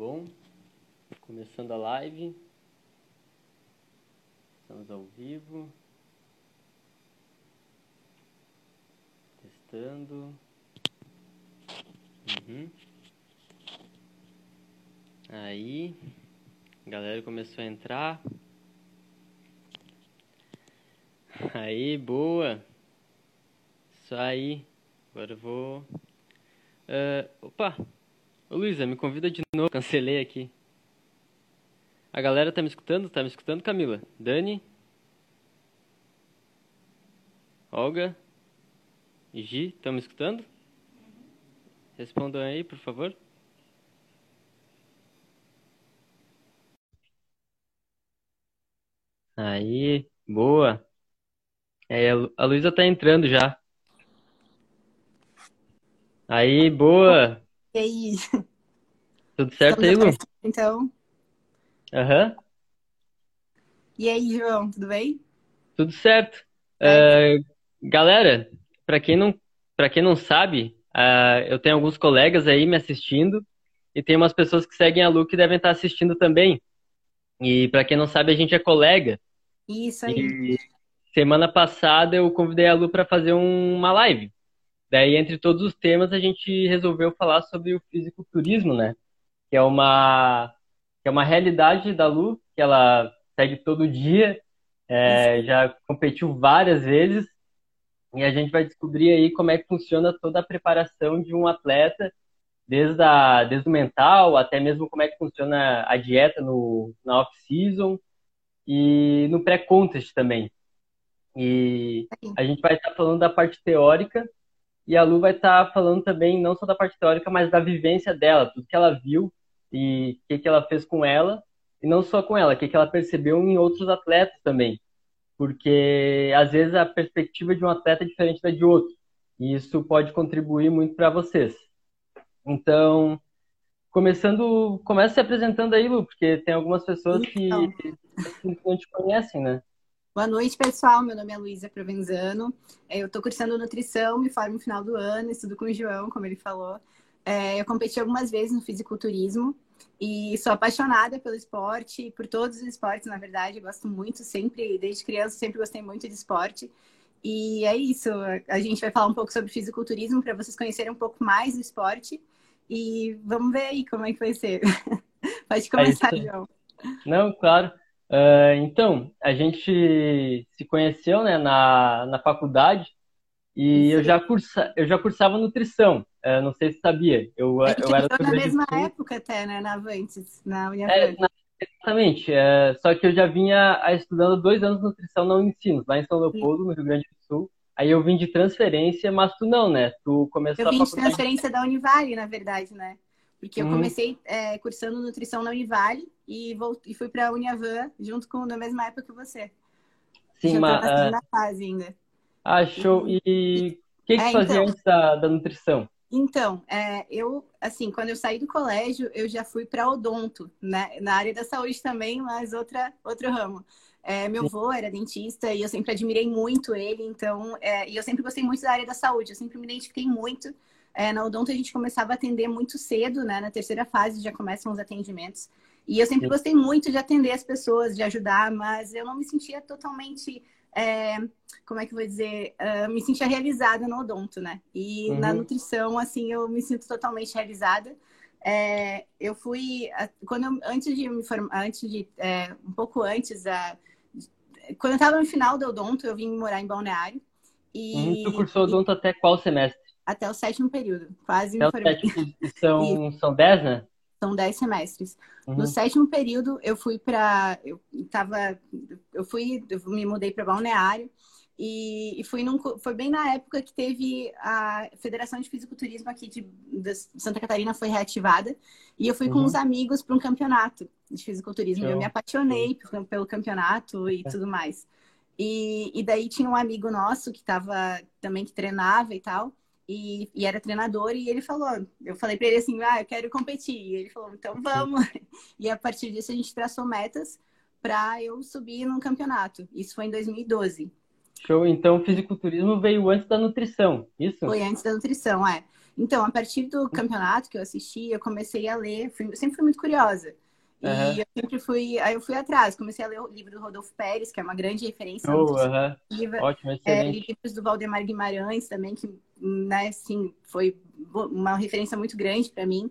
bom? Começando a live. Estamos ao vivo. Testando. Uhum. Aí. A galera começou a entrar. Aí, boa. Isso aí. Agora eu vou. Uh, opa! Ô Luísa, me convida de novo. Cancelei aqui. A galera tá me escutando? Tá me escutando, Camila? Dani? Olga? Gi, estão me escutando? Respondam aí, por favor. Aí, boa. É, a Luísa tá entrando já. Aí, boa. E aí? Tudo certo aí, Lu? Então. Aham. E aí, João, tudo bem? Tudo certo. É. Uh, galera, para quem não para quem não sabe, uh, eu tenho alguns colegas aí me assistindo e tem umas pessoas que seguem a Lu que devem estar assistindo também. E para quem não sabe, a gente é colega. Isso aí. E semana passada eu convidei a Lu para fazer um, uma live. Daí, entre todos os temas, a gente resolveu falar sobre o fisiculturismo, né? Que é uma, que é uma realidade da Lu, que ela segue todo dia, é, já competiu várias vezes, e a gente vai descobrir aí como é que funciona toda a preparação de um atleta, desde, a, desde o mental, até mesmo como é que funciona a dieta no, na off-season e no pré-contest também. E a gente vai estar falando da parte teórica e a Lu vai estar tá falando também não só da parte teórica, mas da vivência dela, tudo que ela viu e o que, que ela fez com ela, e não só com ela, o que, que ela percebeu em outros atletas também. Porque às vezes a perspectiva de um atleta é diferente da de outro. E isso pode contribuir muito para vocês. Então, começando, comece se apresentando aí, Lu, porque tem algumas pessoas então. que não te conhecem, né? Boa noite, pessoal. Meu nome é Luísa Provenzano. É, eu estou cursando nutrição, me formo no final do ano, estudo com o João, como ele falou. É, eu competi algumas vezes no fisiculturismo e sou apaixonada pelo esporte, por todos os esportes, na verdade. Eu gosto muito, sempre, desde criança, sempre gostei muito de esporte. E é isso. A gente vai falar um pouco sobre fisiculturismo para vocês conhecerem um pouco mais do esporte. E vamos ver aí como é que vai ser. Pode é começar, é João. Não, claro. Uh, então, a gente se conheceu né, na, na faculdade e eu já, cursa, eu já cursava nutrição. Uh, não sei se sabia. Eu, a eu era na mesma época até, né? Na Avantes, na Uniavantes. É, exatamente. É, só que eu já vinha estudando dois anos de nutrição na Unicinos, lá em São Leopoldo, Sim. no Rio Grande do Sul. Aí eu vim de transferência, mas tu não, né? Tu começou Eu vim de transferência da Univale, na verdade, né? Porque eu uhum. comecei é, cursando nutrição na Univale e, voltei, e fui para a Uniavan junto com na mesma época que você. Sim, Já mas. Na uh... fase ainda. Ah, show. E o que, que é, fazia então... antes da, da nutrição? Então, é, eu, assim, quando eu saí do colégio, eu já fui para odonto, né? Na área da saúde também, mas outra, outro ramo. É, meu avô era dentista e eu sempre admirei muito ele, então, é, e eu sempre gostei muito da área da saúde, eu sempre me identifiquei muito é, na Odonto a gente começava a atender muito cedo, né? Na terceira fase já começam os atendimentos. E eu sempre gostei muito de atender as pessoas, de ajudar, mas eu não me sentia totalmente, é, como é que eu vou dizer, uh, me sentia realizada no odonto, né? E uhum. na nutrição, assim, eu me sinto totalmente realizada. É, eu fui, quando eu, antes de me formar, antes de, é, um pouco antes, a, quando eu estava no final do odonto, eu vim morar em Balneário. E, uhum, tu cursou odonto e, até qual semestre? Até o sétimo período. Quase me formei. São, são dez, né? São dez semestres. Uhum. No sétimo período, eu fui para. Eu tava. Eu fui. Eu me mudei para Balneário. E, e fui num, foi bem na época que teve a Federação de Fisiculturismo aqui de, de Santa Catarina foi reativada. E eu fui uhum. com uns amigos para um campeonato de fisiculturismo. Eu me apaixonei pelo, pelo campeonato e é. tudo mais. E, e daí tinha um amigo nosso que tava também que treinava e tal e, e, era treinador, e ele falou, eu falei para ele assim, ah, eu quero competir. E ele falou, então vamos. E a partir disso a gente traçou metas para eu subir no campeonato. Isso foi em 2012. Show, então o fisiculturismo veio antes da nutrição, isso? Foi antes da nutrição, é. Então, a partir do campeonato que eu assisti, eu comecei a ler, fui, sempre fui muito curiosa. Uhum. E eu sempre fui, aí eu fui atrás, comecei a ler o livro do Rodolfo Pérez, que é uma grande referência. Oh, uhum. Ótimo, é, livros do Valdemar Guimarães também, que, né, assim, foi uma referência muito grande para mim.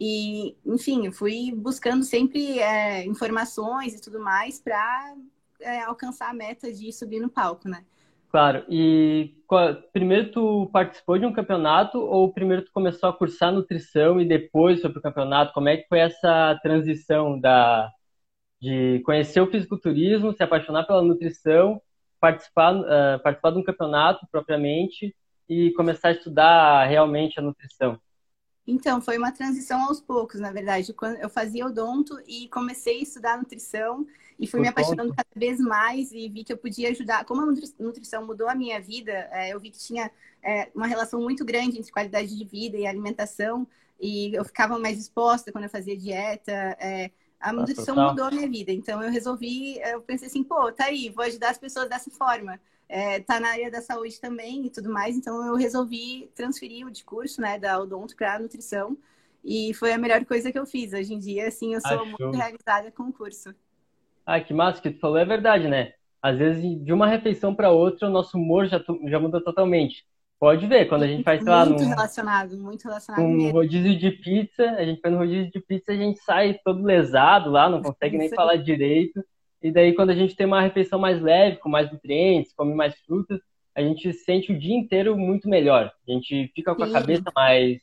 E, enfim, fui buscando sempre é, informações e tudo mais para é, alcançar a meta de subir no palco, né? Claro. E primeiro tu participou de um campeonato ou primeiro tu começou a cursar nutrição e depois foi pro campeonato? Como é que foi essa transição da de conhecer o fisiculturismo, se apaixonar pela nutrição, participar uh, participar de um campeonato propriamente e começar a estudar realmente a nutrição? Então, foi uma transição aos poucos, na verdade. Quando eu fazia odonto e comecei a estudar nutrição e fui Por me apaixonando cada vez mais e vi que eu podia ajudar. Como a nutrição mudou a minha vida, é, eu vi que tinha é, uma relação muito grande entre qualidade de vida e alimentação e eu ficava mais exposta quando eu fazia dieta. É, a nutrição mudou a minha vida. Então, eu resolvi, eu pensei assim, pô, tá aí, vou ajudar as pessoas dessa forma é, tá na área da saúde também e tudo mais, então eu resolvi transferir o de curso, né, da odonto para nutrição e foi a melhor coisa que eu fiz. Hoje em dia, assim, eu sou muito realizada com o curso. Ah, que massa que tu falou, é verdade, né? Às vezes, de uma refeição para outra, o nosso humor já, já muda totalmente. Pode ver, quando a gente faz, sei lá, muito num, relacionado, muito relacionado um mesmo. rodízio de pizza, a gente faz no rodízio de pizza, a gente sai todo lesado lá, não consegue nem falar direito. E daí, quando a gente tem uma refeição mais leve, com mais nutrientes, come mais frutas, a gente sente o dia inteiro muito melhor. A gente fica com Sim. a cabeça mais,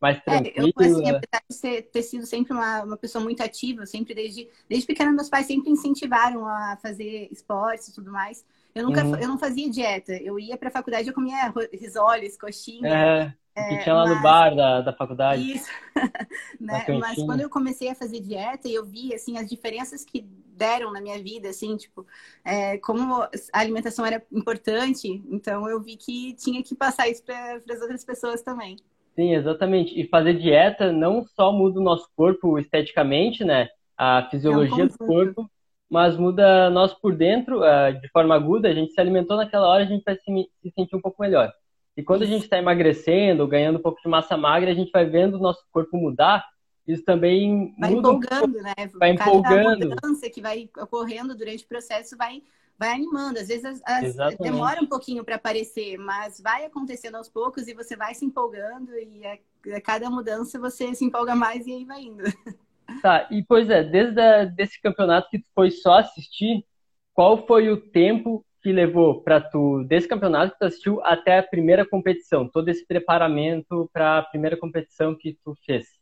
mais tranquila. É, eu, assim, apesar de ser, ter sido sempre uma, uma pessoa muito ativa, sempre desde, desde pequena, meus pais sempre incentivaram a fazer esportes e tudo mais. Eu nunca uhum. eu não fazia dieta. Eu ia para a faculdade, eu comia risoles, coxinha. É. É, que tinha lá mas... no bar da, da faculdade. Isso. né? Mas quando eu comecei a fazer dieta e eu vi assim as diferenças que deram na minha vida, assim, tipo, é, como a alimentação era importante, então eu vi que tinha que passar isso para as outras pessoas também. Sim, exatamente. E fazer dieta não só muda o nosso corpo esteticamente, né? A fisiologia é um do corpo, mas muda nós por dentro, uh, de forma aguda. A gente se alimentou naquela hora, a gente vai se, se sentir um pouco melhor. E quando a gente está emagrecendo, ganhando um pouco de massa magra, a gente vai vendo o nosso corpo mudar. Isso também vai muda empolgando, um né? Vai empolgando. A mudança que vai ocorrendo durante o processo vai vai animando. Às vezes as, as, demora um pouquinho para aparecer, mas vai acontecendo aos poucos e você vai se empolgando e a, a, cada mudança você se empolga mais e aí vai indo. Tá, e pois é, desde a, desse campeonato que tu foi só assistir, qual foi o tempo que levou para tu, desse campeonato que tu assistiu até a primeira competição? Todo esse preparamento para a primeira competição que tu fez?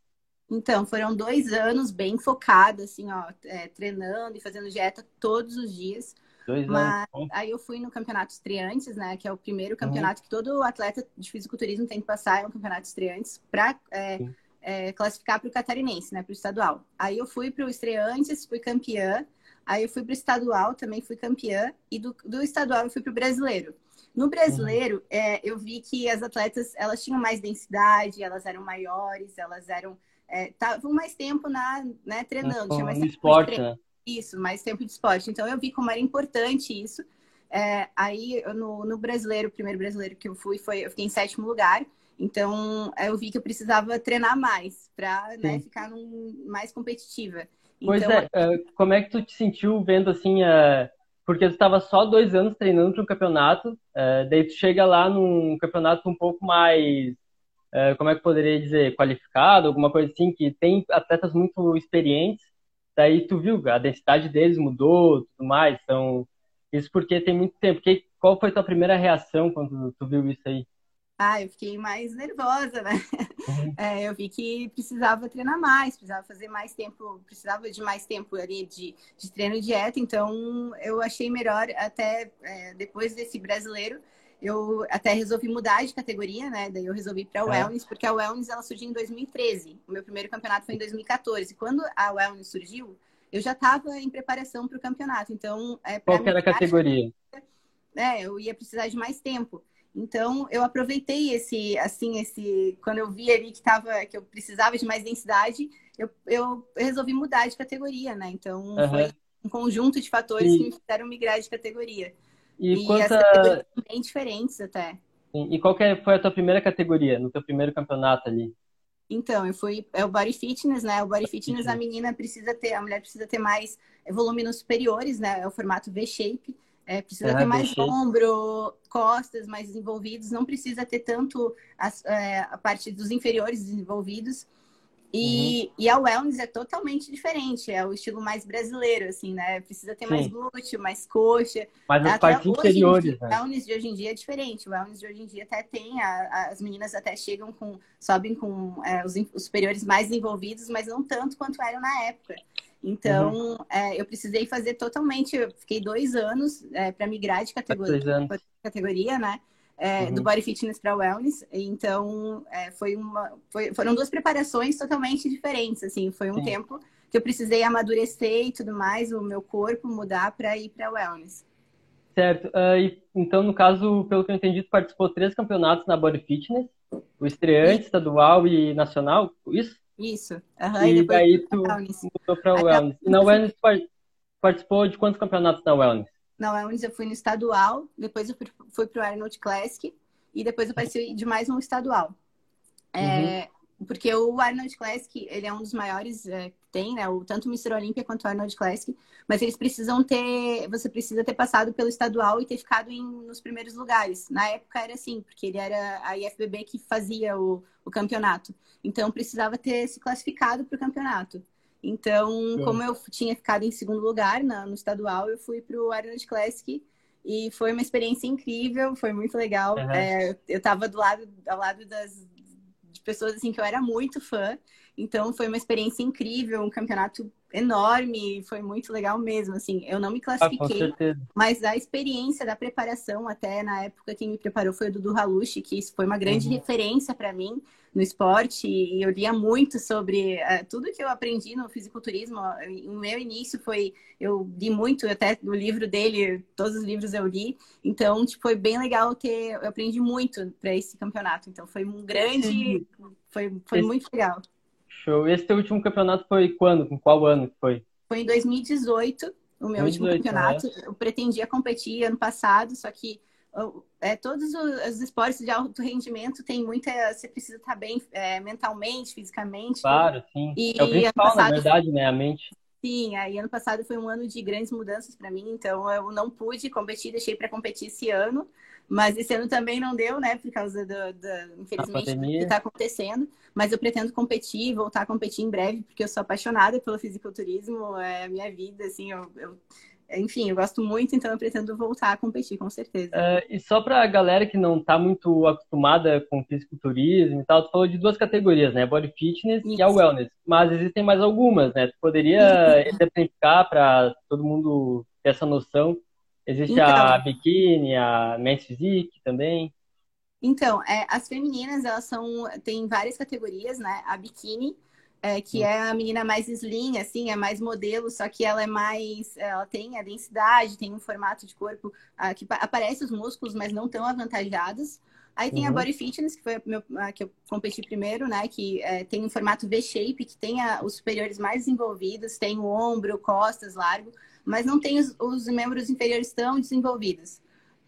Então, foram dois anos bem focados, assim, ó, é, treinando e fazendo dieta todos os dias. Dois Mas anos. aí eu fui no campeonato estreantes, né? Que é o primeiro campeonato uhum. que todo atleta de fisiculturismo tem que passar, é um campeonato estreantes, para é, é, classificar para o catarinense, né? Para o estadual. Aí eu fui para o estreantes, fui campeã. Aí eu fui para o estadual, também fui campeã, e do, do estadual eu fui para o brasileiro. No brasileiro, uhum. é, eu vi que as atletas elas tinham mais densidade, elas eram maiores, elas eram estavam é, mais tempo na, né, treinando, tinha mais tempo esporte, né? Isso, mais tempo de esporte. Então eu vi como era importante isso. É, aí no, no brasileiro, o primeiro brasileiro que eu fui, foi, eu fiquei em sétimo lugar. Então eu vi que eu precisava treinar mais para né, ficar num, mais competitiva. Pois então, é, é, como é que tu te sentiu vendo assim, uh, porque tu estava só dois anos treinando para um campeonato, uh, daí tu chega lá num campeonato um pouco mais, como é que poderia dizer, qualificado, alguma coisa assim, que tem atletas muito experientes, daí tu viu, a densidade deles mudou, tudo mais, então, isso porque tem muito tempo. Que, qual foi a tua primeira reação quando tu viu isso aí? Ah, eu fiquei mais nervosa, né? Uhum. É, eu vi que precisava treinar mais, precisava fazer mais tempo, precisava de mais tempo ali de, de treino e dieta, então eu achei melhor até é, depois desse brasileiro, eu até resolvi mudar de categoria, né? Daí eu resolvi para a é. Wellness, porque a Wellness ela surgiu em 2013. O meu primeiro campeonato foi em 2014. Quando a Wellness surgiu, eu já estava em preparação para o campeonato. Então, é, qual era a categoria? É, eu ia precisar de mais tempo. Então, eu aproveitei esse, assim, esse, quando eu vi ali que tava, que eu precisava de mais densidade, eu, eu resolvi mudar de categoria, né? Então, uhum. foi um conjunto de fatores e... que me fizeram migrar de categoria. E, e quanta... as categorias bem diferentes até. E qual é, foi a tua primeira categoria, no teu primeiro campeonato ali? Então, eu fui. É o body fitness, né? O body fitness, a menina precisa ter, a mulher precisa ter mais volumes superiores, né? É o formato V-shape. É, precisa ter mais ombro, costas mais desenvolvidos, não precisa ter tanto as, é, a parte dos inferiores desenvolvidos. E, uhum. e a wellness é totalmente diferente, é o estilo mais brasileiro, assim, né? Precisa ter Sim. mais glúteo, mais coxa. Mas as partes inferiores, dia, né? O wellness de hoje em dia é diferente. O wellness de hoje em dia até tem, a, as meninas até chegam com, sobem com é, os, os, superiores mais envolvidos, mas não tanto quanto eram na época. Então, uhum. é, eu precisei fazer totalmente, eu fiquei dois anos é, para migrar de categoria, categoria né? É, uhum. do Body Fitness para Wellness. Então, é, foi uma, foi, foram duas preparações totalmente diferentes. Assim, foi um Sim. tempo que eu precisei amadurecer e tudo mais, o meu corpo mudar para ir para Wellness. Certo. Uh, e, então, no caso, pelo que eu entendi, tu participou de três campeonatos na Body Fitness, o estreante, estadual e nacional, isso? Isso. Uhum, e, e daí tu mudou para Wellness. E na Wellness, tu participou de quantos campeonatos na Wellness? Na Wellness eu fui no estadual, depois eu fui para o Arnold Classic e depois eu participei de mais um estadual. É, uhum. Porque o Arnold Classic, ele é um dos maiores é, que tem, né? O, tanto o Mr. Olímpia quanto o Arnold Classic. Mas eles precisam ter... Você precisa ter passado pelo estadual e ter ficado em, nos primeiros lugares. Na época era assim, porque ele era a IFBB que fazia o, o campeonato. Então precisava ter se classificado para o campeonato. Então, como eu tinha ficado em segundo lugar na, no estadual, eu fui para o Arnold Classic e foi uma experiência incrível, foi muito legal. Uhum. É, eu estava do lado, ao lado das de pessoas assim que eu era muito fã, então foi uma experiência incrível, um campeonato enorme, foi muito legal mesmo, assim, eu não me ah, classifiquei, ah, mas a experiência da preparação, até na época quem me preparou foi o Dudu Halushi, que isso foi uma grande uhum. referência para mim no esporte, e eu lia muito sobre uh, tudo que eu aprendi no fisiculturismo, o meu início foi, eu li muito, até no livro dele, todos os livros eu li, então, tipo, foi bem legal ter, eu aprendi muito para esse campeonato, então foi um grande, foi, foi esse... muito legal. Show. Esse teu último campeonato foi quando? Com qual ano foi? Foi em 2018, o meu 2018, último campeonato. Né? Eu pretendia competir ano passado, só que é, todos os esportes de alto rendimento tem muita. Você precisa estar bem é, mentalmente, fisicamente. Claro, sim. E, é o principal, passado, na verdade, né? A mente. Sim, aí ano passado foi um ano de grandes mudanças para mim, então eu não pude competir, deixei para competir esse ano. Mas esse ano também não deu, né? Por causa do, do infelizmente, do que está acontecendo. Mas eu pretendo competir, voltar a competir em breve, porque eu sou apaixonada pelo fisiculturismo, é a minha vida, assim, eu, eu enfim, eu gosto muito, então eu pretendo voltar a competir, com certeza. Uh, e só para a galera que não está muito acostumada com fisiculturismo e tal, tu falou de duas categorias, né? Body fitness Isso. e a wellness. Mas existem mais algumas, né? Tu poderia exemplificar para todo mundo ter essa noção Existe então, a biquíni, a men's physique também. Então, é, as femininas, elas são, tem várias categorias, né? A biquíni, é, que é a menina mais slim, assim, é mais modelo, só que ela é mais, ela tem a densidade, tem um formato de corpo ah, que aparece os músculos, mas não tão avantajados. Aí tem uhum. a Body Fitness, que foi a, meu, a que eu competi primeiro, né? Que é, tem um formato V-shape, que tem a, os superiores mais desenvolvidos, tem o ombro, costas largo mas não tem os, os membros inferiores tão desenvolvidos.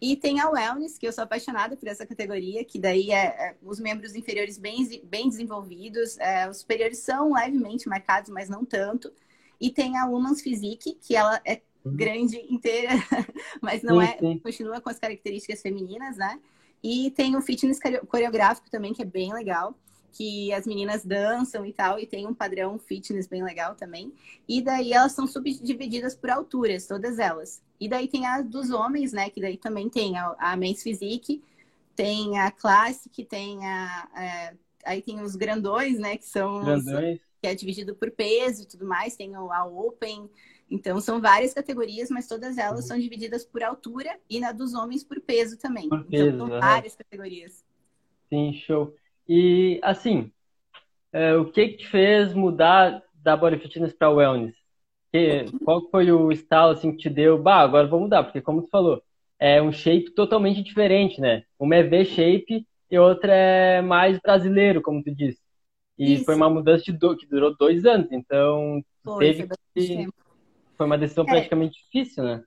E tem a Wellness, que eu sou apaixonada por essa categoria, que daí é, é os membros inferiores bem, bem desenvolvidos, é, os superiores são levemente marcados, mas não tanto. E tem a Woman's Physique, que ela é uhum. grande inteira, mas não sim, é, sim. continua com as características femininas, né? E tem o fitness coreográfico também, que é bem legal que as meninas dançam e tal, e tem um padrão fitness bem legal também. E daí elas são subdivididas por alturas, todas elas. E daí tem a dos homens, né? Que daí também tem a, a Men's Physique, tem a Classic, tem a, a. aí tem os grandões, né? Que são. Grandões. Que é dividido por peso e tudo mais. Tem a Open. Então, são várias categorias, mas todas elas uhum. são divididas por altura e na dos homens por peso também. Por peso, então, são várias categorias. Sim, show. E, assim, é, o que que te fez mudar da Body Fitness para Wellness? Que, qual foi o estalo, assim, que te deu? Bah, agora vou mudar, porque como tu falou, é um shape totalmente diferente, né? Uma é V-shape e outra é mais brasileiro, como tu disse. E Isso. foi uma mudança do, que durou dois anos, então foi, teve foi, que... foi uma decisão é. praticamente difícil, né?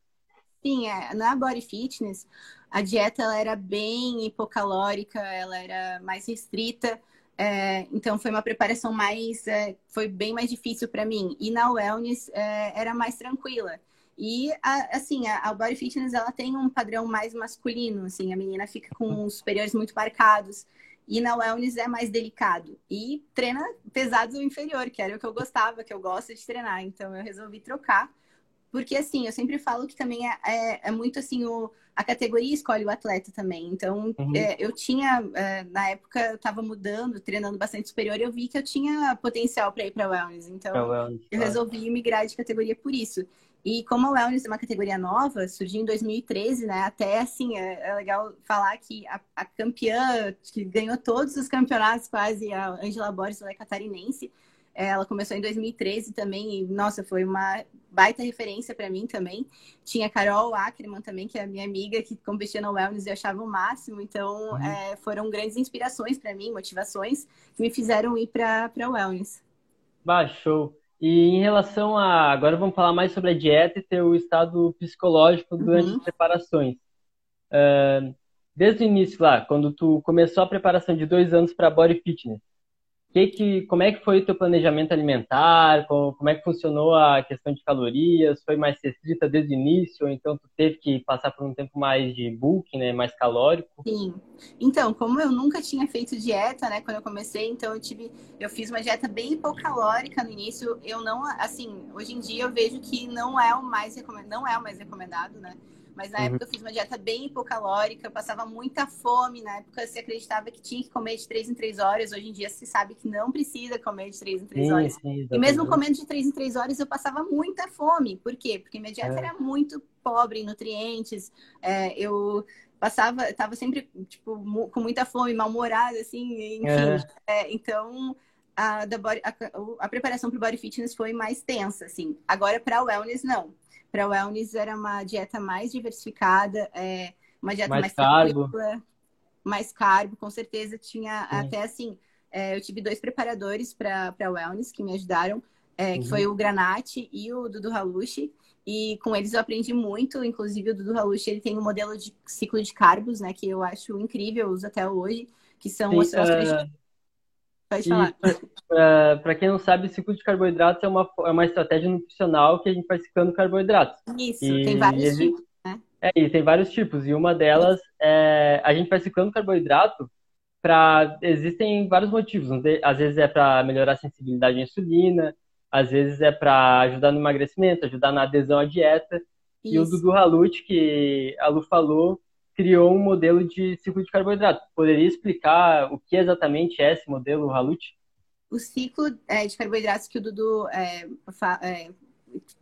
Sim, é, na Body Fitness, a dieta ela era bem hipocalórica, ela era mais restrita. É, então foi uma preparação mais, é, foi bem mais difícil para mim. E na wellness é, era mais tranquila. E a, assim, a, a body fitness ela tem um padrão mais masculino, assim, a menina fica com os superiores muito marcados. E na wellness é mais delicado. E treina pesado inferior, que era o que eu gostava, que eu gosto de treinar. Então eu resolvi trocar. Porque assim, eu sempre falo que também é, é, é muito assim o a categoria escolhe o atleta também. Então, uhum. é, eu tinha, é, na época, eu estava mudando, treinando bastante superior, e eu vi que eu tinha potencial para ir para wellness. Então, wellness, eu claro. resolvi migrar de categoria por isso. E como a wellness é uma categoria nova, surgiu em 2013, né? Até assim, é, é legal falar que a, a, campeã que ganhou todos os campeonatos, quase, a Angela Borges, ela é catarinense. Ela começou em 2013 também, e, nossa, foi uma baita referência para mim também. Tinha Carol Ackerman também, que é a minha amiga, que competia no Wellness e eu achava o máximo. Então, uhum. é, foram grandes inspirações para mim, motivações, que me fizeram ir para o Wellness. Baixou. E em relação a. Agora vamos falar mais sobre a dieta e teu estado psicológico durante uhum. as preparações. Uh, desde o início lá, quando tu começou a preparação de dois anos para Body Fitness, que que, como é que foi o teu planejamento alimentar? Como, como, é que funcionou a questão de calorias? Foi mais restrita desde o início? Ou então tu teve que passar por um tempo mais de bulk, né? Mais calórico? Sim. Então, como eu nunca tinha feito dieta, né? Quando eu comecei, então eu tive... Eu fiz uma dieta bem hipocalórica no início. Eu não... Assim, hoje em dia eu vejo que não é o mais recomendado. Não é o mais recomendado, né? Mas na uhum. época eu fiz uma dieta bem hipocalórica, eu passava muita fome. Na época se acreditava que tinha que comer de 3 em 3 horas. Hoje em dia se sabe que não precisa comer de 3 em 3 sim, horas. Sim, e mesmo comendo de 3 em 3 horas, eu passava muita fome. Por quê? Porque minha dieta é. era muito pobre em nutrientes. É, eu passava, estava sempre tipo, com muita fome, mal-humorada, assim, enfim. É. É, então, a, da body, a, a preparação para o body fitness foi mais tensa, assim. Agora, para o wellness, não para wellness era uma dieta mais diversificada, é, uma dieta mais, mais carbo. mais carbo, com certeza tinha Sim. até assim, é, eu tive dois preparadores para wellness que me ajudaram, é, uhum. que foi o Granate e o Dudu Halushi. E com eles eu aprendi muito, inclusive o Dudu Halushi, ele tem um modelo de ciclo de carbos, né, que eu acho incrível, eu uso até hoje, que são Sim, uh... Pode falar. Para quem não sabe, ciclo de carboidratos é uma, é uma estratégia nutricional que a gente vai ciclando carboidratos. Isso, e, tem vários tipos, né? É, e tem vários tipos. E uma delas é a gente vai ciclando carboidrato para existem vários motivos. Às vezes é para melhorar a sensibilidade à insulina, às vezes é para ajudar no emagrecimento, ajudar na adesão à dieta. Isso. E o Dudu Halut, que a Lu falou, criou um modelo de ciclo de carboidrato. Poderia explicar o que exatamente é esse modelo Halut? O ciclo é, de carboidratos que o Dudu é, é,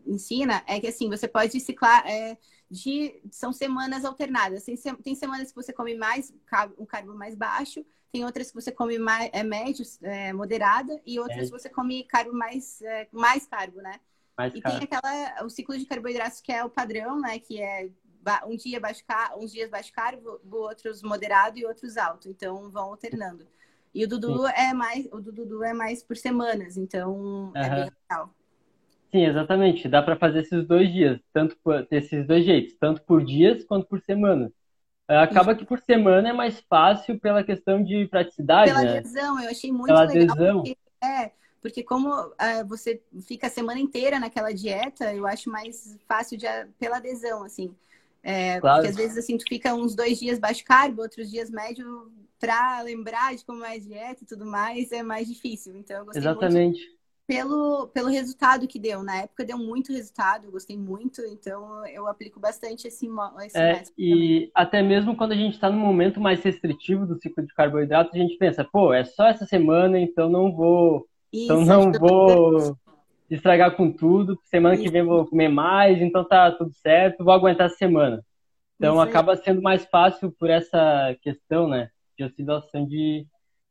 ensina é que assim você pode ciclar é, de são semanas alternadas. Tem, tem semanas que você come mais um carbo mais baixo, tem outras que você come mais é, médio, é, moderada e outras que você come carbo mais é, mais carbo, né? Mais e carbo. tem aquela o ciclo de carboidratos que é o padrão, né? Que é um dia baixo uns dias baixo carbo, outros moderado e outros alto. Então vão alternando. E o Dudu Sim. é mais, o Dudu é mais por semanas, então uhum. é bem legal. Sim, exatamente. Dá para fazer esses dois dias, tanto por, esses dois jeitos, tanto por dias quanto por semana. É, acaba Isso. que por semana é mais fácil pela questão de praticidade. Pela né? adesão, eu achei muito pela legal. Adesão. Porque, é, porque como uh, você fica a semana inteira naquela dieta, eu acho mais fácil de, pela adesão, assim. É, claro. Porque às vezes assim, tu fica uns dois dias baixo carbo, outros dias médio, para lembrar de como é a dieta e tudo mais, é mais difícil. Então eu gostei Exatamente. muito pelo, pelo resultado que deu. Na época deu muito resultado, eu gostei muito, então eu aplico bastante esse, esse é, E também. até mesmo quando a gente está no momento mais restritivo do ciclo de carboidratos, a gente pensa, pô, é só essa semana, então não vou. Então Isso, então não vou estragar com tudo. Semana que vem vou comer mais, então tá tudo certo, vou aguentar a semana. Então acaba sendo mais fácil por essa questão, né, de oscilação de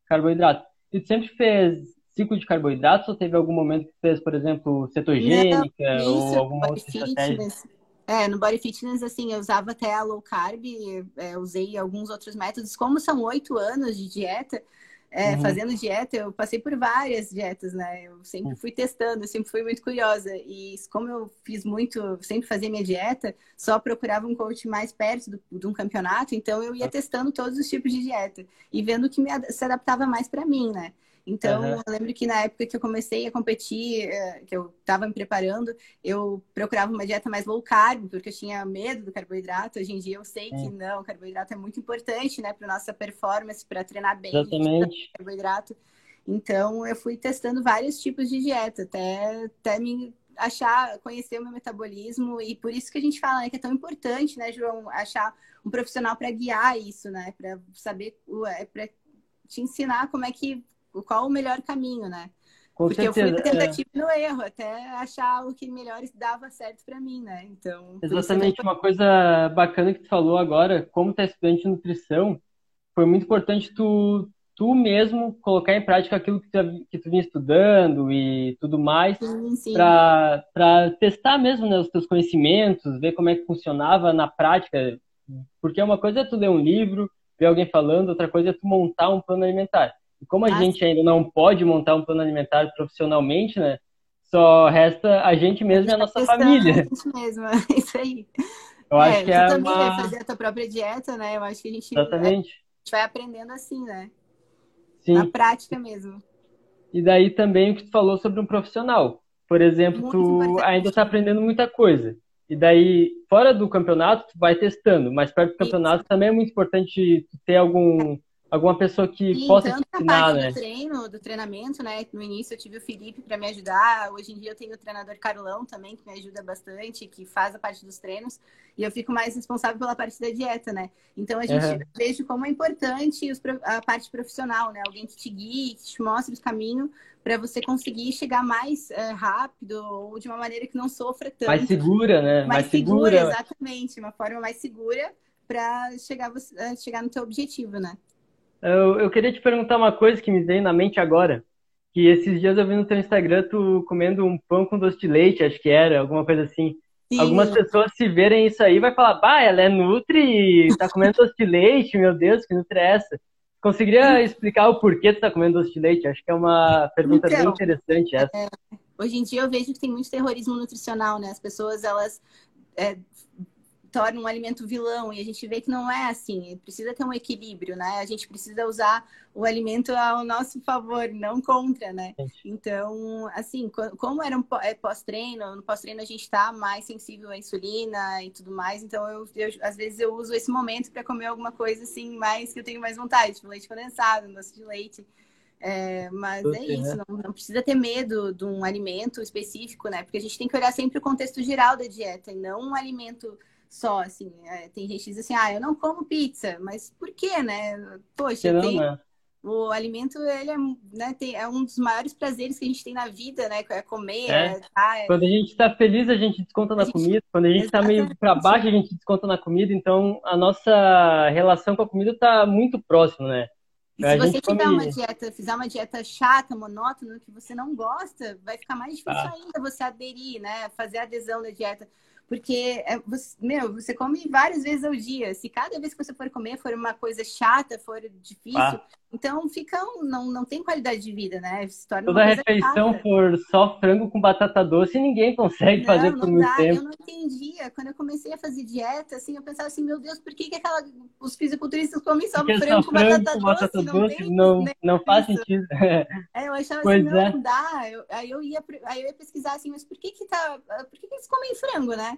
carboidrato. E tu sempre fez ciclo de carboidratos ou teve algum momento que fez, por exemplo, cetogênica Não, ou alguma outra estratégia? É, no Body Fitness, assim, eu usava até a low carb, é, usei alguns outros métodos. Como são oito anos de dieta, é, uhum. fazendo dieta, eu passei por várias dietas, né? Eu sempre uhum. fui testando, eu sempre fui muito curiosa. E como eu fiz muito, sempre fazia minha dieta, só procurava um coach mais perto do, de um campeonato, então eu ia testando todos os tipos de dieta e vendo o que me, se adaptava mais para mim, né? Então, uhum. eu lembro que na época que eu comecei a competir, eh, que eu estava me preparando, eu procurava uma dieta mais low carb, porque eu tinha medo do carboidrato. Hoje em dia eu sei que não, o carboidrato é muito importante, né, para nossa performance, para treinar bem. Exatamente. Carboidrato. Então, eu fui testando vários tipos de dieta, até, até me achar, conhecer o meu metabolismo, e por isso que a gente fala né, que é tão importante, né, João, achar um profissional para guiar isso, né, para saber, é, para te ensinar como é que qual o melhor caminho, né? Com Porque certeza, eu fui tentativa é. no erro, até achar o que melhor dava certo para mim, né? Então. Exatamente, uma coisa bacana que tu falou agora, como tu é estudante de nutrição, foi muito importante tu, tu mesmo colocar em prática aquilo que tu, que tu vinha estudando e tudo mais, para testar mesmo né, os teus conhecimentos, ver como é que funcionava na prática. Porque uma coisa é tu ler um livro, ver alguém falando, outra coisa é tu montar um plano alimentar. E como a Nossa. gente ainda não pode montar um plano alimentar profissionalmente, né? Só resta a gente mesmo e a nossa família. A gente mesmo, isso aí. Eu é, acho que é também uma... vai fazer a tua própria dieta, né? Eu acho que a gente, Exatamente. a gente vai aprendendo assim, né? Sim. Na prática mesmo. E daí também o que tu falou sobre um profissional. Por exemplo, Muito tu importante. ainda está aprendendo muita coisa. E daí, fora do campeonato, tu vai testando. Mas perto do campeonato Isso. também é muito importante ter algum alguma pessoa que Sim, possa tanto ensinar, parte né? do treino, do treinamento, né? No início eu tive o Felipe para me ajudar. Hoje em dia eu tenho o treinador Carlão também, que me ajuda bastante, que faz a parte dos treinos. E eu fico mais responsável pela parte da dieta, né? Então a gente uhum. vejo como é importante a parte profissional, né? Alguém que te guie, que te mostre o caminho para você conseguir chegar mais é, rápido ou de uma maneira que não sofra tanto. Mais segura, né? Mais, mais segura, segura, exatamente. Uma forma mais segura para chegar, eh, chegar no teu objetivo, né? Eu, eu queria te perguntar uma coisa que me veio na mente agora. Que esses dias eu vi no teu Instagram tu comendo um pão com doce de leite, acho que era, alguma coisa assim. Sim. Algumas pessoas se verem isso aí vai falar, bah, ela é Nutri, tá comendo doce de leite, meu Deus, que Nutri é essa? Conseguiria explicar o porquê tu tá comendo doce de leite? Acho que é uma pergunta então, bem interessante essa. É, hoje em dia eu vejo que tem muito terrorismo nutricional, né? As pessoas, elas é, torna um alimento vilão e a gente vê que não é assim. Precisa ter um equilíbrio, né? A gente precisa usar o alimento ao nosso favor, não contra, né? Então, assim, como era um é pós-treino, no pós-treino a gente está mais sensível à insulina e tudo mais, então eu, eu às vezes eu uso esse momento para comer alguma coisa assim mais que eu tenho mais vontade, tipo leite condensado, doce de leite. É, mas é isso, né? não, não, precisa ter medo de um alimento específico, né? Porque a gente tem que olhar sempre o contexto geral da dieta e não um alimento só, assim. É, tem gente que diz assim, ah, eu não como pizza, mas por quê, né? Poxa, não, tem... Né? O alimento, ele é, né, tem, é um dos maiores prazeres que a gente tem na vida, né? É comer, é. É, tá, é... Quando a gente está feliz, a gente desconta na gente... comida. Quando a gente está meio para baixo, a gente desconta na comida. Então, a nossa relação com a comida está muito próxima, né? E se você tiver come... uma dieta, fizer uma dieta chata, monótona, que você não gosta, vai ficar mais difícil ah. ainda você aderir, né? Fazer a adesão da dieta. Porque, é, você, meu, você come várias vezes ao dia. Se cada vez que você for comer for uma coisa chata, for difícil, ah. então fica um, não, não tem qualidade de vida, né? Se torna Toda refeição chata. for só frango com batata doce, ninguém consegue não, fazer por muito dá. tempo. Eu não entendia. Quando eu comecei a fazer dieta, assim, eu pensava assim, meu Deus, por que, que aquela, os fisiculturistas comem só Porque frango, só com batata, com batata doce? doce? Não, não, não faz sentido. É, eu achava pois assim, é. não, dá. Eu, aí, eu ia, aí eu ia pesquisar assim, mas por que que tá... Por que, que eles comem frango, né?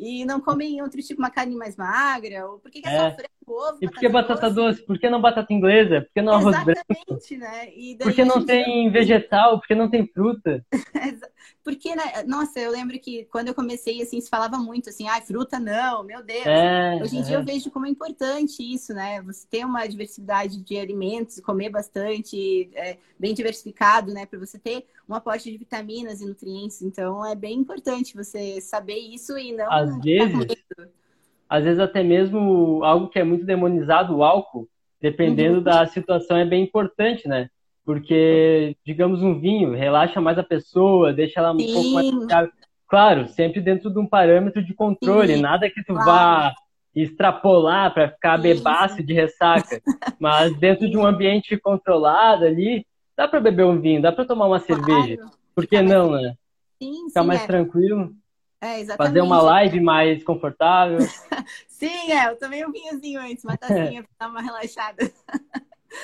e não comem outro tipo, uma carne mais magra? Ou por que, que é, é. só frango, ovo? E por que batata doce? doce? Por que não batata inglesa? Por que não arroz branco? Exatamente, né? E por que não tem vegetal? Por que não tem fruta? Porque, né? Nossa, eu lembro que quando eu comecei, assim, se falava muito assim, ah, fruta não, meu Deus. É, Hoje em é. dia eu vejo como é importante isso, né? Você ter uma diversidade de alimentos, comer bastante, é, bem diversificado, né? Para você ter um aporte de vitaminas e nutrientes. Então, é bem importante você saber isso e não. Às vezes, às vezes até mesmo algo que é muito demonizado, o álcool, dependendo uhum. da situação, é bem importante, né? Porque, digamos, um vinho relaxa mais a pessoa, deixa ela um Sim. pouco mais. Claro, sempre dentro de um parâmetro de controle, Sim. nada que tu claro. vá extrapolar para ficar bebaço de ressaca. Mas dentro de um ambiente controlado ali, dá para beber um vinho, dá para tomar uma claro. cerveja. Por que não, né? Sim, Ficar mais é. tranquilo. É. Fazer uma live mais confortável. sim, é, eu tomei um vinhozinho antes, uma tacinha para dar uma relaxada.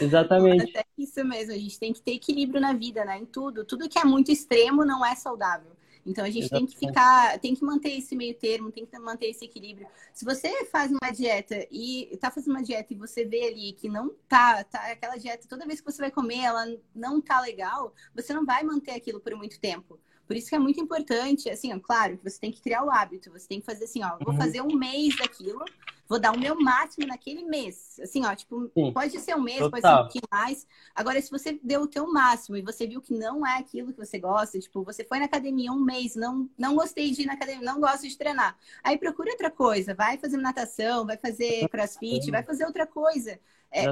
Exatamente. Mas é isso mesmo, a gente tem que ter equilíbrio na vida, né? Em tudo. Tudo que é muito extremo não é saudável. Então a gente Exatamente. tem que ficar, tem que manter esse meio termo, tem que manter esse equilíbrio. Se você faz uma dieta e tá fazendo uma dieta e você vê ali que não tá, tá aquela dieta, toda vez que você vai comer, ela não tá legal, você não vai manter aquilo por muito tempo. Por isso que é muito importante, assim, ó, claro, que você tem que criar o hábito, você tem que fazer assim, ó, vou uhum. fazer um mês daquilo, vou dar o meu máximo naquele mês. Assim, ó, tipo, Sim. pode ser um mês, Total. pode ser um pouquinho mais. Agora, se você deu o teu máximo e você viu que não é aquilo que você gosta, tipo, você foi na academia um mês, não, não gostei de ir na academia, não gosto de treinar. Aí procura outra coisa, vai fazer natação, vai fazer crossfit, vai fazer outra coisa. É,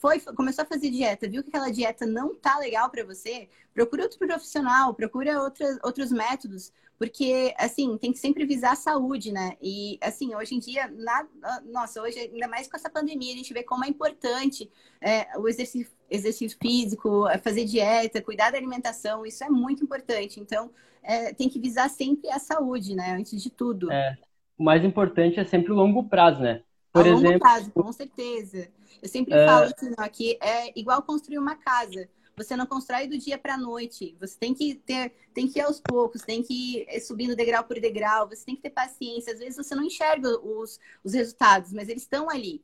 foi, começou a fazer dieta, viu que aquela dieta não tá legal para você, procura outro profissional, procura outras, outros métodos, porque, assim, tem que sempre visar a saúde, né? E, assim, hoje em dia, na, nossa, hoje, ainda mais com essa pandemia, a gente vê como é importante é, o exercício, exercício físico, é, fazer dieta, cuidar da alimentação, isso é muito importante. Então, é, tem que visar sempre a saúde, né? Antes de tudo. É, o mais importante é sempre o longo prazo, né? Por a exemplo, longo prazo, com certeza. Eu sempre é... falo assim, ó, que é igual construir uma casa. Você não constrói do dia para a noite. Você tem que ter, tem que ir aos poucos, tem que ir subindo degrau por degrau. Você tem que ter paciência. Às vezes você não enxerga os, os resultados, mas eles estão ali.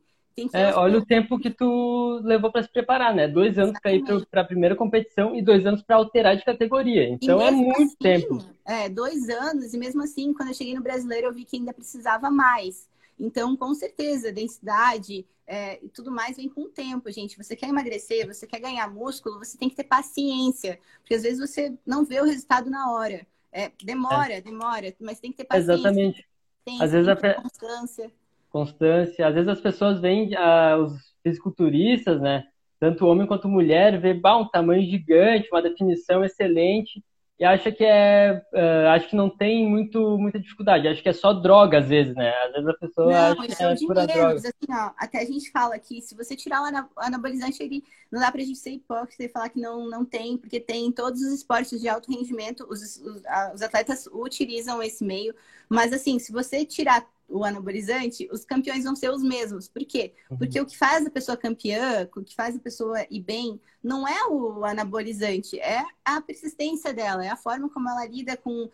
É, olha o tempo que tu levou para se preparar, né? Dois anos para ir para a primeira competição e dois anos para alterar de categoria. Então é muito assim, tempo. É, dois anos, e mesmo assim, quando eu cheguei no brasileiro, eu vi que ainda precisava mais. Então, com certeza, densidade é, e tudo mais vem com o tempo, gente. Você quer emagrecer, você quer ganhar músculo, você tem que ter paciência. Porque às vezes você não vê o resultado na hora. É, demora, é. demora, mas tem que ter paciência. Exatamente. Tem, às vezes a constância. Constância. Às vezes as pessoas veem uh, os fisiculturistas, né? Tanto homem quanto mulher, vê bah, um tamanho gigante, uma definição excelente, e acha que é uh, acho que não tem muito muita dificuldade. Acho que é só droga às vezes né? Às vezes a pessoa não, acha que é pura droga. assim, ó, até a gente fala que se você tirar o anabolizante ele não dá pra gente ser hipócrita e falar que não não tem porque tem em todos os esportes de alto rendimento os, os, os atletas utilizam esse meio. Mas assim se você tirar o anabolizante, os campeões vão ser os mesmos. Por quê? Uhum. Porque uhum. o que faz a pessoa campeã, o que faz a pessoa ir bem, não é o anabolizante, é a persistência dela, é a forma como ela lida com,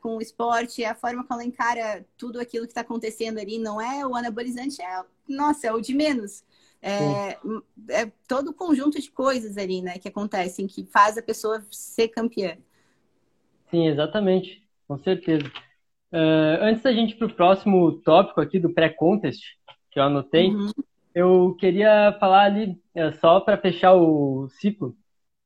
com o esporte, é a forma como ela encara tudo aquilo que está acontecendo ali. Não é o anabolizante, é, nossa, é o de menos. É, é todo o conjunto de coisas ali, né, que acontecem, que faz a pessoa ser campeã. Sim, exatamente, com certeza. Uh, antes da gente ir para o próximo tópico aqui do pré-contest, que eu anotei, uhum. eu queria falar ali, uh, só para fechar o ciclo,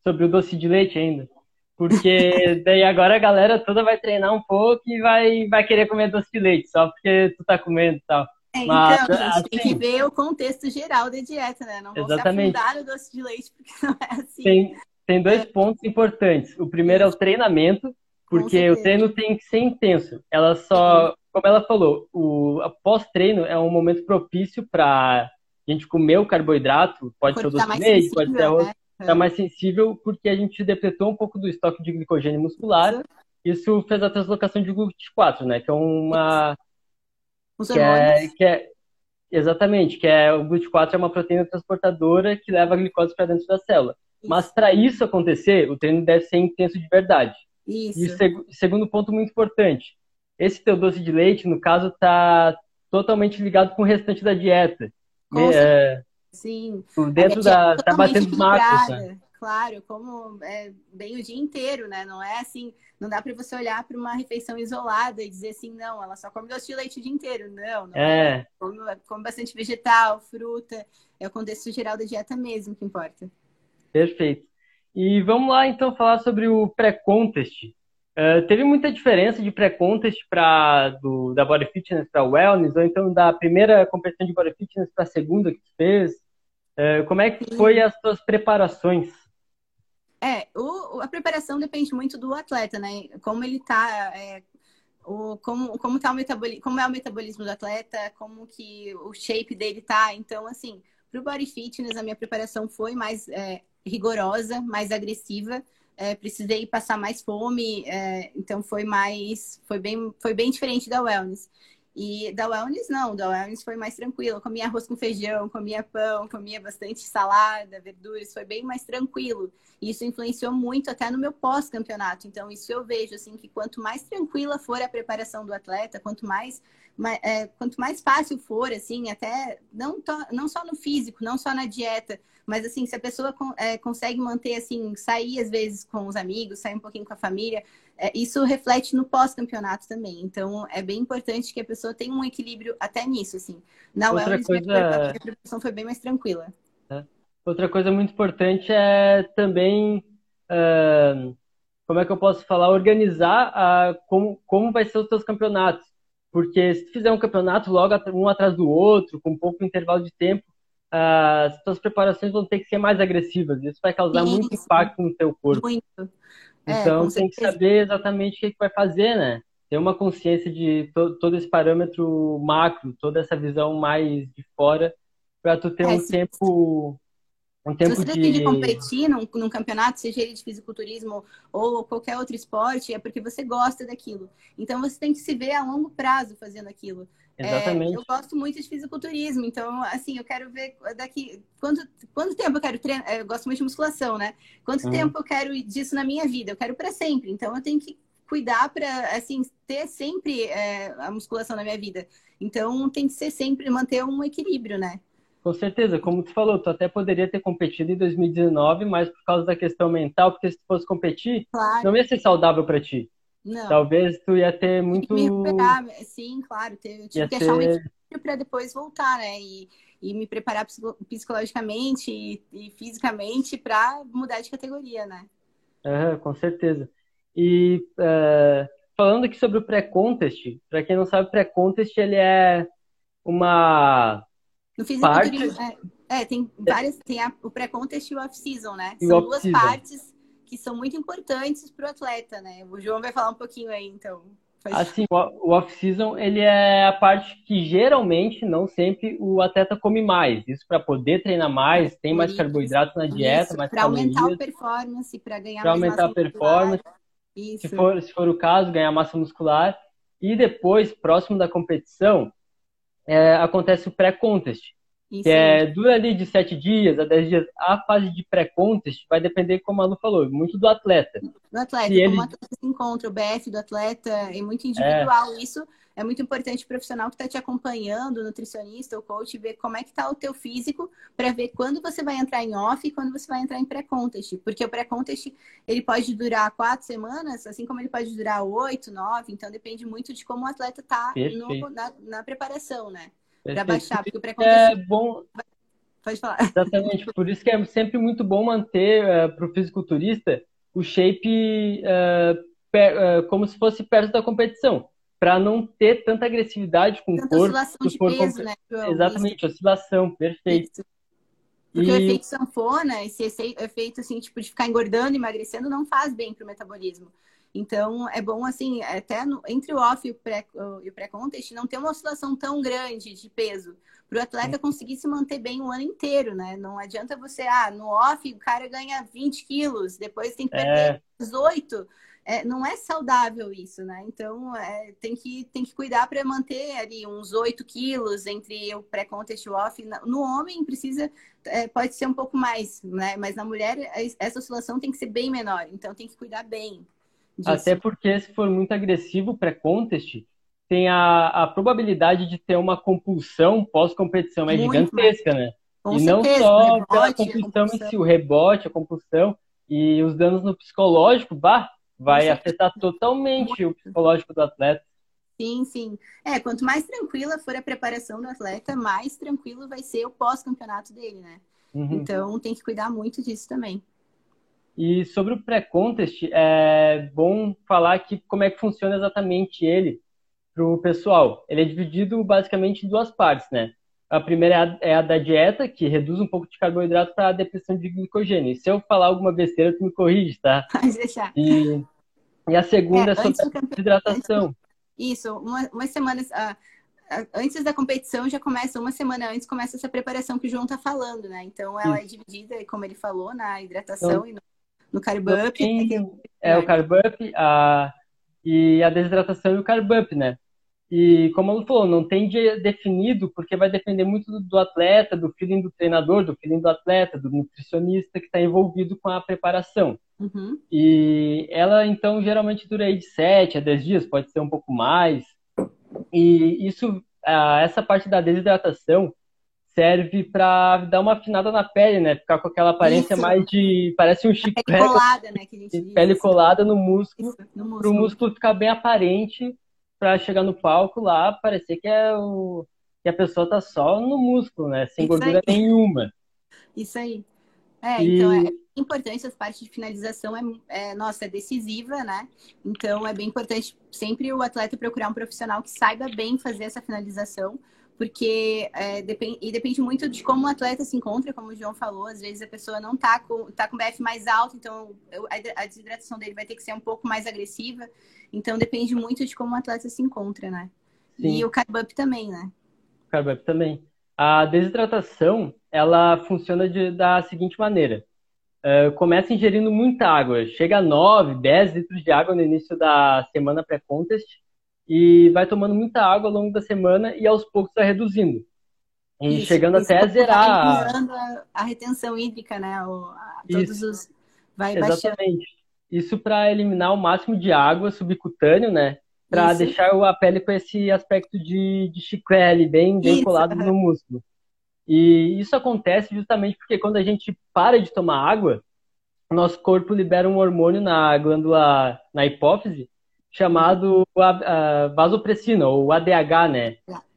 sobre o doce de leite ainda. Porque daí agora a galera toda vai treinar um pouco e vai, vai querer comer doce de leite, só porque tu tá comendo e tal. É, Mas, então, assim, tem que ver o contexto geral da dieta, né? Não vamos afundar no doce de leite, porque não é assim. Tem, tem dois é. pontos importantes. O primeiro é o treinamento, porque o treino tem que ser intenso. Ela só, como ela falou, o pós-treino é um momento propício para a gente comer o carboidrato, pode ser o doce tá pode ser arroz, né? tá mais sensível porque a gente depletou um pouco do estoque de glicogênio muscular. Isso fez a translocação de GLUT4, né? Que é uma Os que é, que é, exatamente, que é o GLUT4 é uma proteína transportadora que leva a glicose para dentro da célula. Isso. Mas para isso acontecer, o treino deve ser intenso de verdade. Isso. E seg segundo ponto muito importante, esse teu doce de leite, no caso, está totalmente ligado com o restante da dieta. Com é, Sim. Dentro da. Tá batendo macros. Né? Claro, como é, bem o dia inteiro, né? Não é assim, não dá para você olhar para uma refeição isolada e dizer assim, não, ela só come doce de leite o dia inteiro. Não, não é. é. Come, come bastante vegetal, fruta. É o contexto geral da dieta mesmo que importa. Perfeito. E vamos lá então falar sobre o pré-contest. Uh, teve muita diferença de pré-contest para da Body Fitness para Wellness, ou então da primeira competição de Body Fitness para a segunda que fez. Uh, como é que foi as tuas preparações? É, o, a preparação depende muito do atleta, né? Como ele tá. É, o, como, como, tá o metabolismo, como é o metabolismo do atleta, como que o shape dele tá. Então, assim, para o body fitness, a minha preparação foi mais é, rigorosa, mais agressiva. É, precisei passar mais fome, é, então foi mais, foi bem, foi bem diferente da wellness. E da wellness, não, da wellness foi mais tranquilo. Eu comia arroz com feijão, comia pão, comia bastante salada, verduras, foi bem mais tranquilo. Isso influenciou muito até no meu pós-campeonato. Então, isso eu vejo, assim, que quanto mais tranquila for a preparação do atleta, quanto mais, mais é, quanto mais fácil for, assim, até não, to, não só no físico, não só na dieta, mas assim, se a pessoa é, consegue manter, assim, sair às vezes com os amigos, sair um pouquinho com a família, é, isso reflete no pós-campeonato também. Então, é bem importante que a pessoa tenha um equilíbrio até nisso, assim. Na Outra wellness, coisa... a preparação foi bem mais tranquila. É. Outra coisa muito importante é também, uh, como é que eu posso falar, organizar como, como vai ser os seus campeonatos. Porque se tu fizer um campeonato logo um atrás do outro, com pouco intervalo de tempo, as suas preparações vão ter que ser mais agressivas. Isso vai causar Sim, muito impacto no teu corpo. Muito. É, então tem que saber exatamente o que, que vai fazer, né? Ter uma consciência de to todo esse parâmetro macro, toda essa visão mais de fora, para tu ter é, um tempo um tempo Se você de... decide competir num, num, campeonato, seja ele de fisiculturismo ou qualquer outro esporte, é porque você gosta daquilo. Então você tem que se ver a longo prazo fazendo aquilo. Exatamente. É, eu gosto muito de fisiculturismo, então, assim, eu quero ver daqui. Quanto, quanto tempo eu quero treinar? Eu gosto muito de musculação, né? Quanto uhum. tempo eu quero disso na minha vida? Eu quero para sempre. Então, eu tenho que cuidar para, assim, ter sempre é, a musculação na minha vida. Então, tem que ser sempre, manter um equilíbrio, né? Com certeza, como tu falou, tu até poderia ter competido em 2019, mas por causa da questão mental, porque se tu fosse competir, claro. não ia ser saudável para ti. Não. Talvez tu ia ter muito. Me recuperar, sim, claro. Eu tive ia que achar um equilíbrio para depois voltar, né? E, e me preparar psicologicamente e, e fisicamente para mudar de categoria, né? Uhum, com certeza. E uh, falando aqui sobre o pré-contest, para quem não sabe, pré-contest ele é uma no fisiculturismo, parte... é, é, tem várias, tem a, o pré-contest e o off-season, né? São duas partes que são muito importantes para o atleta, né? O João vai falar um pouquinho aí, então. Assim, o off-season, ele é a parte que geralmente, não sempre, o atleta come mais. Isso para poder treinar mais, tem mais carboidratos na dieta, mais Para aumentar a performance, para ganhar mais aumentar a performance. Se for, se for o caso, ganhar massa muscular. E depois, próximo da competição, é, acontece o pré-contest. Isso que é, dura ali de sete dias a dez dias. A fase de pré-contest vai depender, como a Lu falou, muito do atleta. Do atleta, se como ele... o atleta se encontra, o BF do atleta é muito individual. É. Isso é muito importante o profissional que está te acompanhando, o nutricionista, o coach, ver como é que está o teu físico para ver quando você vai entrar em off e quando você vai entrar em pré-contest. Porque o pré-contest, ele pode durar quatro semanas, assim como ele pode durar oito, nove. Então, depende muito de como o atleta está na, na preparação, né? Para baixar, porque o pré-contest... É bom... Pode falar. Exatamente, por isso que é sempre muito bom manter uh, eh, para o fisiculturista o shape uh, per, uh, como se fosse perto da competição, para não ter tanta agressividade com tanta o corpo. oscilação de corpo, peso, né? Exatamente, isso. oscilação, perfeito. Isso. Porque e... o efeito sanfona, esse efeito assim, tipo, de ficar engordando, emagrecendo, não faz bem para o metabolismo. Então, é bom, assim, até no, entre o off e o pré-contest, não ter uma oscilação tão grande de peso, para o atleta conseguir se manter bem o ano inteiro, né? Não adianta você, ah, no off o cara ganha 20 quilos, depois tem que perder é... 18. É, não é saudável isso, né? Então, é, tem, que, tem que cuidar para manter ali uns 8 quilos entre o pré-contest e o off. No homem, precisa, é, pode ser um pouco mais, né? Mas na mulher, essa oscilação tem que ser bem menor. Então, tem que cuidar bem. Disso. Até porque se for muito agressivo pré-contest, tem a, a probabilidade de ter uma compulsão pós-competição é muito gigantesca, mais. né? Com e não só rebote, pela compulsão, compulsão em si, o rebote, a compulsão e os danos no psicológico, bah, vai afetar totalmente muito. o psicológico do atleta. Sim, sim. É, quanto mais tranquila for a preparação do atleta, mais tranquilo vai ser o pós-campeonato dele, né? Uhum. Então tem que cuidar muito disso também. E sobre o pré-contest, é bom falar que como é que funciona exatamente ele para o pessoal. Ele é dividido basicamente em duas partes, né? A primeira é a, é da dieta, que reduz um pouco de carboidrato para a depressão de glicogênio. E se eu falar alguma besteira, tu me corrige, tá? Pode deixar. E, e a segunda é, é sobre a hidratação, Isso, uma, umas semanas. Uh, antes da competição já começa, uma semana antes começa essa preparação que o João tá falando, né? Então ela Isso. é dividida, como ele falou, na hidratação então, e no, no carb up. Tem, é, é o carb up a, e a desidratação e o carb up, né? E como ele falou, não tem dia definido, porque vai depender muito do, do atleta, do feeling do treinador, do feeling do atleta, do nutricionista que está envolvido com a preparação. Uhum. E ela, então, geralmente dura aí de 7 a 10 dias, pode ser um pouco mais. E isso, essa parte da desidratação serve para dar uma afinada na pele, né? Ficar com aquela aparência isso. mais de. Parece um chiclete. Pele colada, né? Que a gente diz. Pele colada no músculo, para o músculo ficar bem aparente para chegar no palco lá, parecer que é o que a pessoa tá só no músculo, né? Sem Isso gordura aí. nenhuma. Isso aí. É, e... então é importante essa parte de finalização é, é, nossa, é decisiva, né? Então é bem importante sempre o atleta procurar um profissional que saiba bem fazer essa finalização, porque é, depend, e depende muito de como o atleta se encontra, como o João falou, às vezes a pessoa não tá com, tá com BF mais alto, então a, desidratação dele vai ter que ser um pouco mais agressiva. Então depende muito de como o atleta se encontra, né? Sim. E o carb up também, né? O carb up também. A desidratação, ela funciona de, da seguinte maneira. Uh, começa ingerindo muita água, chega a 9, 10 litros de água no início da semana pré-contest, e vai tomando muita água ao longo da semana e aos poucos vai reduzindo. E isso, chegando isso, até a zerar. A, a retenção hídrica, né? O, a, todos isso. os. Vai Exatamente. Baixando. Isso para eliminar o máximo de água subcutâneo, né? Para deixar a pele com esse aspecto de, de chiclete bem, bem colado no músculo. E isso acontece justamente porque quando a gente para de tomar água, nosso corpo libera um hormônio na glândula, na hipófise, chamado vasopressina, ou ADH, né?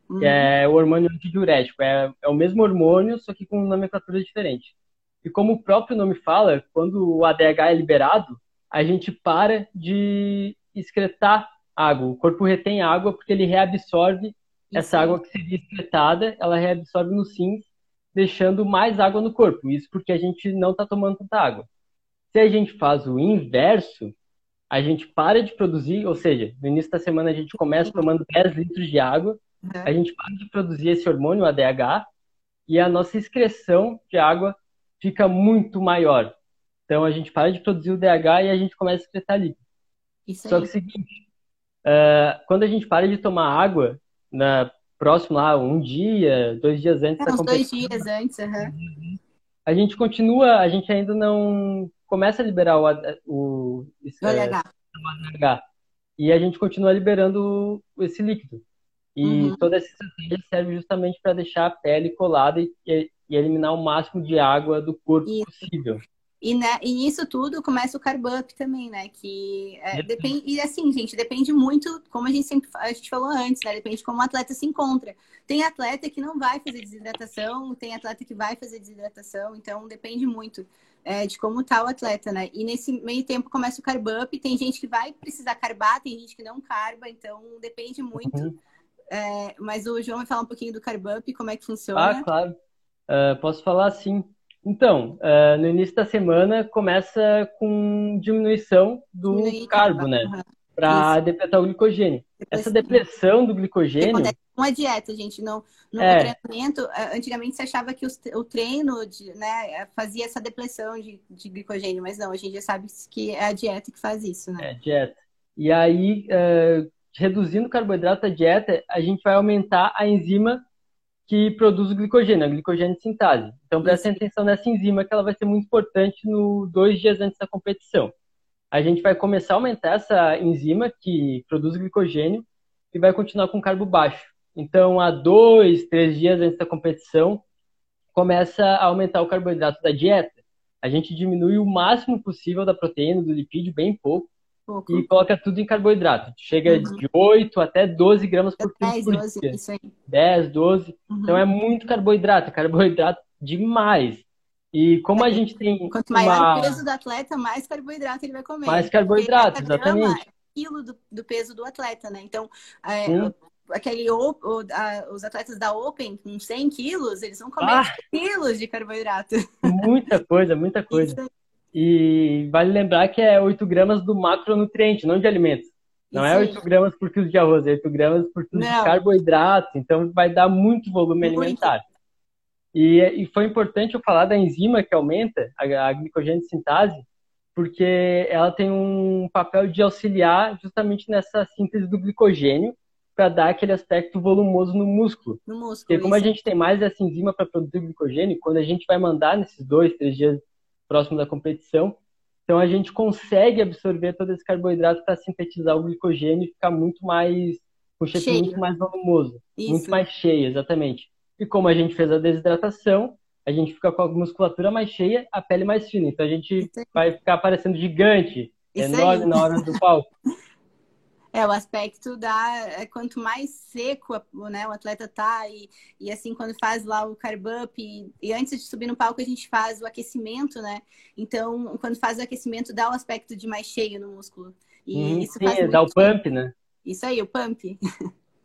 Uhum. Que é o hormônio antidiurético. É, é o mesmo hormônio, só que com nomenclatura diferente. E como o próprio nome fala, quando o ADH é liberado, a gente para de excretar água. O corpo retém água porque ele reabsorve Isso. essa água que seria excretada, ela reabsorve nos rins, deixando mais água no corpo. Isso porque a gente não está tomando tanta água. Se a gente faz o inverso, a gente para de produzir, ou seja, no início da semana a gente começa tomando 10 litros de água, uhum. a gente para de produzir esse hormônio, ADH, e a nossa excreção de água fica muito maior. Então a gente para de produzir o DH e a gente começa a excretar líquido. Isso Só que é o seguinte, uh, quando a gente para de tomar água, na próximo lá, um dia, dois dias antes é, da uns competição, dois dias antes, uhum. a gente continua, a gente ainda não começa a liberar o, o, esse, o ADH. E a gente continua liberando esse líquido. E uhum. toda essa estratégia serve justamente para deixar a pele colada e, e, eliminar o máximo de água do corpo Isso. possível. E, né, e nisso tudo começa o carb up também, né? Que é, depende. E assim, gente, depende muito, como a gente sempre a gente falou antes, né? Depende de como o atleta se encontra. Tem atleta que não vai fazer desidratação, tem atleta que vai fazer desidratação, então depende muito é, de como tá o atleta, né? E nesse meio tempo começa o carb up, tem gente que vai precisar carbar, tem gente que não carba, então depende muito. Uhum. É, mas o João vai falar um pouquinho do carb up, como é que funciona. Ah, claro. Uh, posso falar sim. Então, uh, no início da semana começa com diminuição do Diminuir, carbo, né? Uhum. Para depletar o glicogênio. Essa depressão do glicogênio. Não é dieta, gente. No, no é. treinamento, eh, antigamente se achava que o treino de, né, fazia essa depressão de, de glicogênio, mas não, a gente já sabe que é a dieta que faz isso, né? É, dieta. E aí, uh, reduzindo o carboidrato da dieta, a gente vai aumentar a enzima que produz o glicogênio, a glicogênio sintase. Então, preste atenção nessa enzima, que ela vai ser muito importante no dois dias antes da competição. A gente vai começar a aumentar essa enzima que produz glicogênio e vai continuar com carbo baixo. Então, a dois, três dias antes da competição, começa a aumentar o carboidrato da dieta. A gente diminui o máximo possível da proteína, do lipídio, bem pouco, Pouco. e coloca tudo em carboidrato. Chega uhum. de 8 até 12 gramas por quilo 10, por 12, dia. Isso aí. 10, 12. Uhum. Então é muito carboidrato, carboidrato demais. E como é. a gente tem. Quanto maior uma... o peso do atleta, mais carboidrato ele vai comer. Mais carboidrato, exatamente. Quilo do, do, peso do atleta, né? Então, é, aquele o, o, a, os atletas da Open com 100 quilos, eles vão comer ah, quilos de carboidrato. Muita coisa, muita coisa. E vale lembrar que é 8 gramas do macronutriente, não de alimentos. Não Isso é 8 aí. gramas por quilo de arroz, é 8 gramas por quilo Não. de carboidrato. Então vai dar muito volume muito. alimentar. E, e, foi importante eu falar da enzima que aumenta a, a glicogênio sintase, porque ela tem um papel de auxiliar justamente nessa síntese do glicogênio para dar aquele aspecto volumoso no músculo. No músculo. Porque como isso. a gente tem mais essa enzima para produzir glicogênio, quando a gente vai mandar nesses dois, três dias próximo da competição, então a gente consegue absorver todo esse carboidrato para sintetizar o glicogênio e ficar muito mais com shape muito mais volumoso, isso. muito mais cheio, exatamente. E como a gente fez a desidratação, a gente fica com a musculatura mais cheia, a pele mais fina. Então a gente vai ficar parecendo gigante, Isso enorme aí. na hora do palco. É, o aspecto da. É, quanto mais seco né, o atleta tá, e, e assim, quando faz lá o carb up, e, e, antes de subir no palco, a gente faz o aquecimento, né? Então, quando faz o aquecimento, dá o aspecto de mais cheio no músculo. E hum, isso sim, faz dá o pump, né? Isso aí, o pump.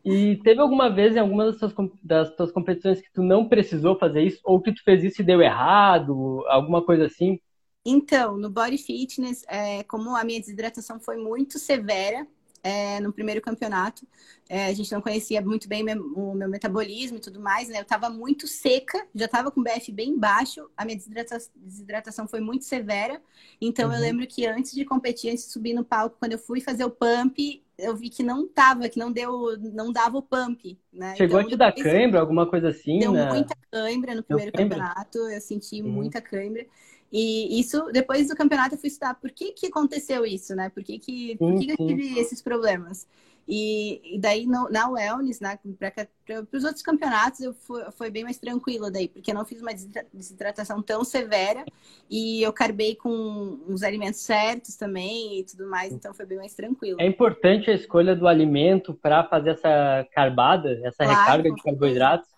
E teve alguma vez em alguma das tuas, das tuas competições que tu não precisou fazer isso, ou que tu fez isso e deu errado, alguma coisa assim? Então, no body fitness, é, como a minha desidratação foi muito severa, é, no primeiro campeonato. É, a gente não conhecia muito bem o meu metabolismo e tudo mais, né? Eu estava muito seca, já estava com BF bem baixo, a minha desidratação, desidratação foi muito severa. Então, uhum. eu lembro que antes de competir, antes de subir no palco, quando eu fui fazer o pump, eu vi que não tava, que não deu, não dava o pump, né? Chegou então, a te dar cãibra, alguma coisa assim, Deu né? muita cãibra no primeiro campeonato, eu senti uhum. muita cãibra. E isso, depois do campeonato, eu fui estudar por que, que aconteceu isso, né? Por que, que, por que, que eu tive esses problemas? E, e daí, no, na Wellness, né, para os outros campeonatos, eu fui, foi bem mais tranquilo daí, porque eu não fiz uma desidratação tão severa e eu carbei com os alimentos certos também e tudo mais, então foi bem mais tranquilo. É importante a escolha do alimento para fazer essa carbada, essa claro, recarga de carboidratos?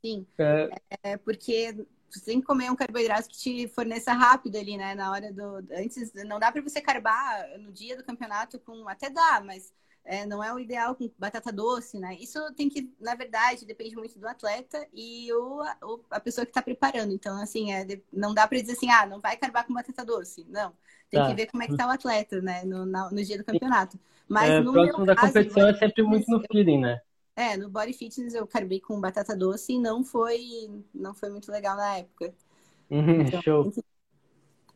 Sim, é... É porque você tem que comer um carboidrato que te forneça rápido ali, né? Na hora do. Antes, não dá para você carbar no dia do campeonato com. Até dá, mas é, não é o ideal com batata doce, né? Isso tem que, na verdade, depende muito do atleta e o, a pessoa que está preparando. Então, assim, é, não dá para dizer assim, ah, não vai carbar com batata doce. Não. Tem tá. que ver como é que tá o atleta, né? No, no, no dia do campeonato. Mas é, no próximo da caso, competição é sempre muito no feeling, né? É, no Body Fitness eu carbei com batata doce e não foi, não foi muito legal na época. Uhum, então, show.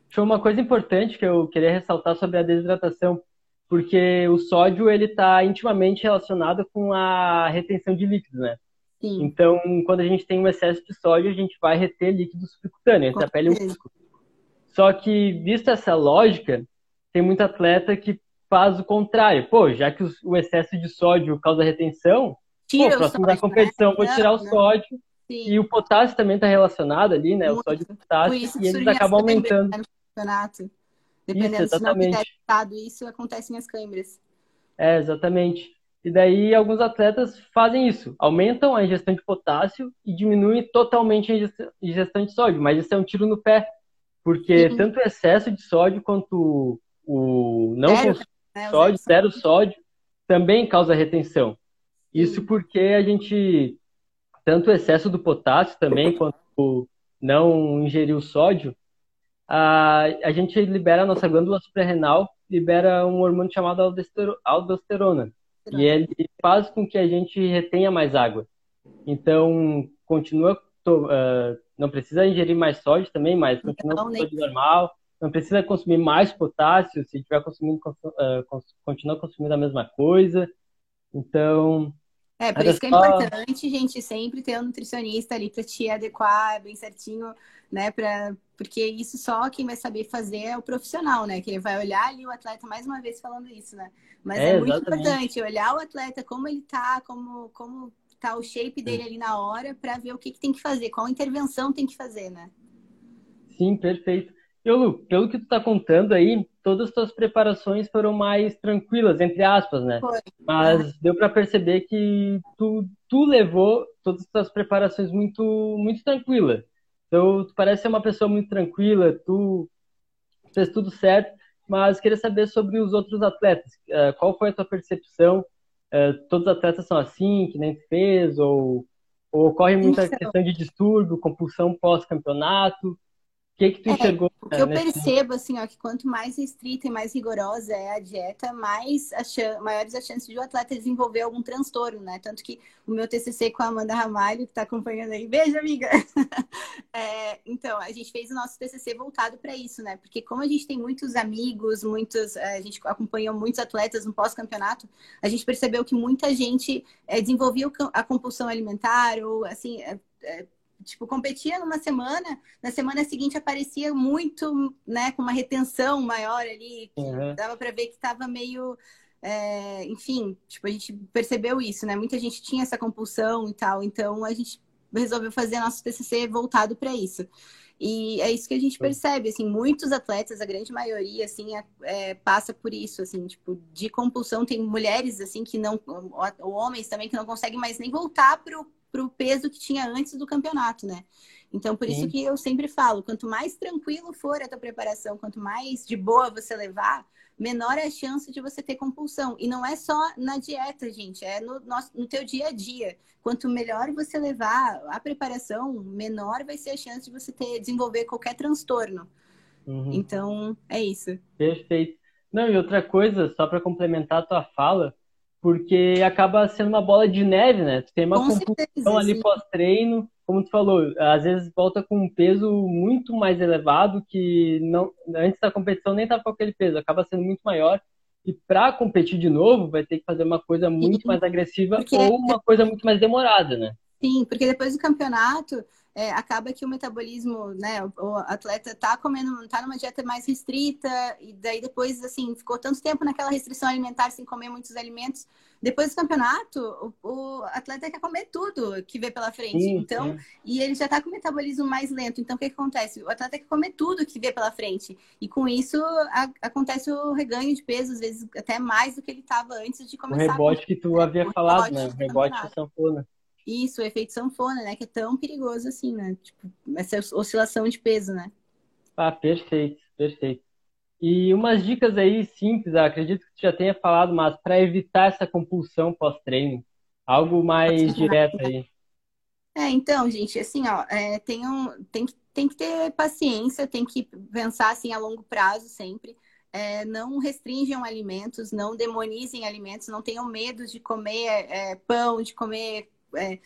Show, uma coisa importante que eu queria ressaltar sobre a desidratação, porque o sódio ele está intimamente relacionado com a retenção de líquidos, né? Sim. Então, quando a gente tem um excesso de sódio, a gente vai reter líquido subcutâneo, entre a pele e o músculo. Só que, vista essa lógica, tem muito atleta que faz o contrário. Pô, já que o excesso de sódio causa retenção, Tira Pô, próximo da né? competição, né? vou tirar o sódio. Sim. E o potássio também está relacionado ali, né? Muito. O sódio e o potássio, e eles acabam aumentando. No campeonato. Dependendo isso, exatamente. se não isso, acontecem as câimbras. É, exatamente. E daí alguns atletas fazem isso, aumentam a ingestão de potássio e diminuem totalmente a ingestão de sódio, mas isso é um tiro no pé, porque Sim. tanto o excesso de sódio quanto o não zero, consumo de né? sódio, zero sódio, também causa retenção. Isso porque a gente, tanto o excesso do potássio também, quanto não ingerir o sódio, a, a gente libera a nossa glândula suprarrenal, libera um hormônio chamado aldosterona. E ele faz com que a gente retenha mais água. Então, continua, uh, não precisa ingerir mais sódio também, mas continua com sódio normal. Não precisa consumir mais potássio, se estiver consumindo, uh, continua consumindo a mesma coisa. Então. É, por isso que é importante, gente, sempre ter um nutricionista ali para te adequar bem certinho, né? Pra, porque isso só quem vai saber fazer é o profissional, né? Que ele vai olhar ali o atleta mais uma vez falando isso, né? Mas é, é muito importante olhar o atleta, como ele tá, como, como tá o shape dele ali na hora, para ver o que, que tem que fazer, qual intervenção tem que fazer, né? Sim, perfeito. E, Lu, pelo que tu tá contando aí, todas as tuas preparações foram mais tranquilas, entre aspas, né? Foi. Mas deu para perceber que tu, tu levou todas as tuas preparações muito, muito tranquila. Então, tu parece ser uma pessoa muito tranquila, tu fez tudo certo, mas queria saber sobre os outros atletas. Uh, qual foi a tua percepção? Uh, todos os atletas são assim, que nem fez? Ou, ou ocorre muita então... questão de distúrbio, compulsão pós-campeonato? Que que tu É, enxergou o que né, eu nesse... percebo, assim, ó, que quanto mais restrita e mais rigorosa é a dieta, mais a chan- maiores as chances de o atleta desenvolver algum transtorno, né? Tanto que o meu TCC com a Amanda Ramalho, que tá acompanhando aí, beijo, amiga! É, então, a gente fez o nosso TCC voltado para isso, né? Porque como a gente tem muitos amigos, muitos, é, a gente acompanhou muitos atletas no pós-campeonato, a gente percebeu que muita gente é, desenvolvia a compulsão alimentar ou, assim, é, tipo, competia numa semana, na semana seguinte aparecia muito, né, com uma retenção maior ali, que Uhum. dava para ver que estava meio, é, enfim, tipo, a gente percebeu isso, né? Muita gente tinha essa compulsão e tal, então a gente resolveu fazer nosso TCC voltado para isso. E é isso que a gente percebe, assim, muitos atletas, a grande maioria, assim, é- é, passa por isso, assim, tipo, de compulsão. Tem mulheres, assim, que não, ou homens também, que não conseguem mais nem voltar pro, pro peso que tinha antes do campeonato, né? Então, por isso Sim. que eu sempre falo, quanto mais tranquilo for a tua preparação, quanto mais de boa você levar, menor é a chance de você ter compulsão. E não é só na dieta, gente, é no, nosso, no teu dia a dia. Quanto melhor você levar a preparação, menor vai ser a chance de você ter desenvolver qualquer transtorno. Uhum. Então, é isso. Perfeito. Não, e outra coisa, só para complementar a tua fala, porque acaba sendo uma bola de neve, né? Tu tem uma Com compulsão ali sim. pós-treino, como tu falou, às vezes volta com um peso muito mais elevado que não antes da competição nem estava com aquele peso, acaba sendo muito maior. E para competir de novo, vai ter que fazer uma coisa muito mais agressiva Porque- ou uma coisa muito mais demorada, né? Sim, porque depois do campeonato, é, acaba que o metabolismo, né, o, o atleta tá comendo, tá numa dieta mais restrita, e daí depois, assim, ficou tanto tempo naquela restrição alimentar sem comer muitos alimentos. Depois do campeonato, o, o atleta quer comer tudo que vê pela frente. Sim, então, sim. e ele já tá com o metabolismo mais lento. Então, o que, que acontece? O atleta quer comer tudo que vê pela frente. E com isso, a- acontece o reganho de peso, às vezes até mais do que ele estava antes de O começar a rebote que tu havia o falado, né? O rebote sanfona. Isso, o efeito sanfona, né? Que é tão perigoso assim, né? Tipo, essa oscilação de peso, né? Ah, perfeito, perfeito. E umas dicas aí simples, acredito que tu já tenha falado, mas para evitar essa compulsão pós-treino, algo mais direto aí. É, então, gente, assim, ó, é, tem, um, tem, que- tem que ter paciência, tem que pensar assim a longo prazo sempre. É, não restringam alimentos, não demonizem alimentos, não tenham medo de comer é, pão, de comer é,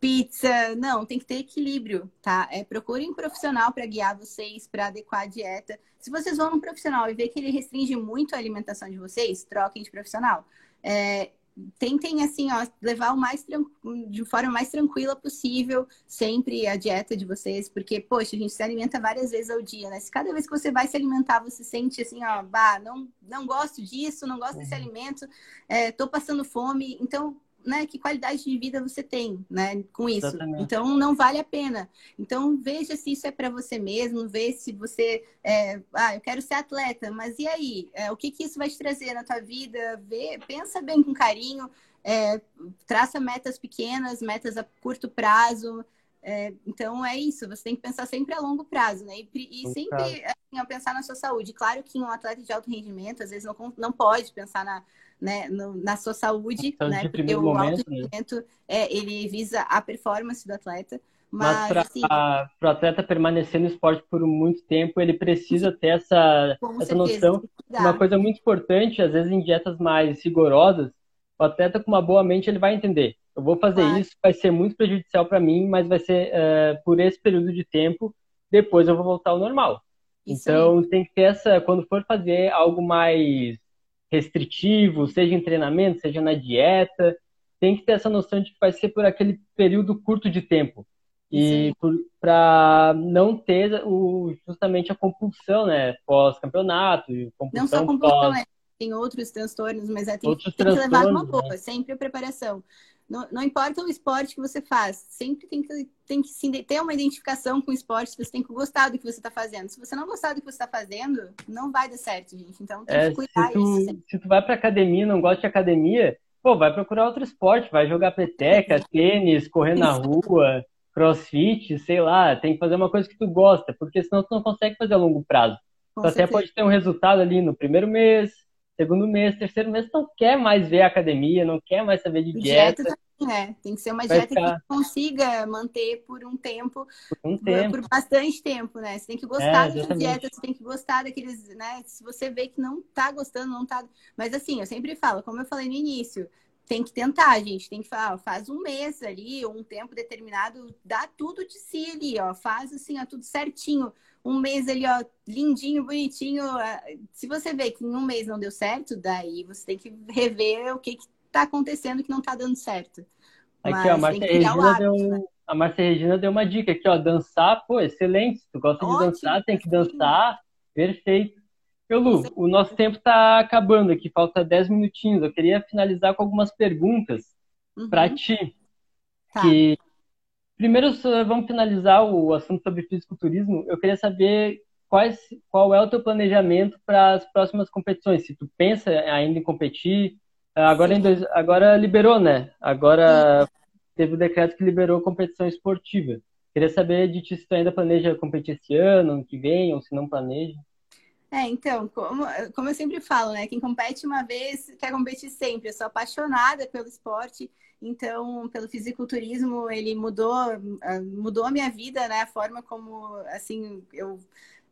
pizza. Não, tem que ter equilíbrio, tá? É, procurem um profissional para guiar vocês, para adequar a dieta. Se vocês vão num profissional e ver que ele restringe muito a alimentação de vocês, troquem de profissional. É, tentem assim, ó, levar o mais de forma mais tranquila possível sempre a dieta de vocês, porque poxa, a gente se alimenta várias vezes ao dia, né? Se cada vez que você vai se alimentar, você sente assim, ó, bah, não não gosto disso, não gosto desse alimento, é, tô passando fome, então né, que qualidade de vida você tem, né, com isso. Exatamente. Então não vale a pena. Então veja se isso é para você mesmo, vê se você, é, ah, eu quero ser atleta, mas e aí? É, o que que isso vai te trazer na tua vida? Vê, pensa bem com carinho, é, traça metas pequenas, metas a curto prazo. É, então é isso, você tem que pensar sempre a longo prazo, né? E, e sempre assim, pensar na sua saúde. Claro que um atleta de alto rendimento, às vezes, não, não pode pensar na, né, no- na sua saúde, Saúde né? Porque o alto momento, né? é, ele visa a performance do atleta. Mas Mas, para assim, o atleta permanecer no esporte por muito tempo, ele precisa ter essa, essa certeza, noção. Uma coisa muito importante, às vezes em dietas mais rigorosas, o atleta com uma boa mente ele vai entender. Eu vou fazer Claro. isso, vai ser muito prejudicial para mim, mas vai ser eh, por esse período de tempo. Depois eu vou voltar ao normal. Isso aí. Então tem que ter essa, quando for fazer algo mais restritivo, seja em treinamento, seja na dieta, tem que ter essa noção de que vai ser por aquele período curto de tempo. E para não ter o, justamente a compulsão, né? Pós-campeonato, e Não só compulsão compulsão, pós. né? Tem outros transtornos, mas é, tem, tem que levar transtornos, boa, sempre a preparação. Não, não importa o esporte que você faz, sempre tem que, tem que se, ter uma identificação com o esporte, você tem que gostar do que você está fazendo. Se você não gostar do que você está fazendo, não vai dar certo, gente. Então tem É, que cuidar se, tu, isso. sempre. se tu vai pra academia e não gosta de academia, pô, vai procurar outro esporte, vai jogar peteca, tênis, correr na rua, crossfit, sei lá, tem que fazer uma coisa que tu gosta, porque senão tu não consegue fazer a longo prazo. Com Tu até certeza. pode ter um resultado ali no primeiro mês, segundo mês, terceiro mês, não quer mais ver a academia, não quer mais saber de Dieta dieta. é. Tem que ser uma dieta ficar... que consiga manter por um tempo, por, um tempo. por bastante tempo, né? Você tem que gostar é, dessa dieta, você tem que gostar daqueles, né? Se você vê que não tá gostando, não tá. Mas assim, eu sempre falo, como eu falei no início, tem que tentar, gente. Tem que falar, ó, faz um mês ali, ou um tempo determinado, dá tudo de si ali, ó. Faz assim, ó, tudo certinho. Um mês ali, ó, lindinho, bonitinho. Se você vê que em um mês não deu certo, daí você tem que rever o que, que tá acontecendo que não tá dando certo. Aqui, Mas ó, a Márcia Regina, hábito, deu, né? a Márcia Regina deu uma dica aqui, ó. Dançar, pô, excelente. Se tu gosta Ótimo, de dançar, tem que dançar. Perfeito. Eu, Lu, o nosso tempo está acabando aqui, falta 10 minutinhos. Eu queria finalizar com algumas perguntas uhum. para ti. Tá. Que... Primeiro, vamos finalizar o assunto sobre fisiculturismo. Eu queria saber quais, qual é o teu planejamento para as próximas competições. Se tu pensa ainda em competir, agora, em dois, agora liberou, né? Agora teve o decreto que liberou competição esportiva. Queria saber de ti se tu ainda planeja competir esse ano, ano que vem, ou se não planeja. É, então, como, como eu sempre falo, né? Quem compete uma vez quer competir sempre. Eu sou apaixonada pelo esporte, então, pelo fisiculturismo, ele mudou, ah, mudou a minha vida, né? A forma como, assim, eu,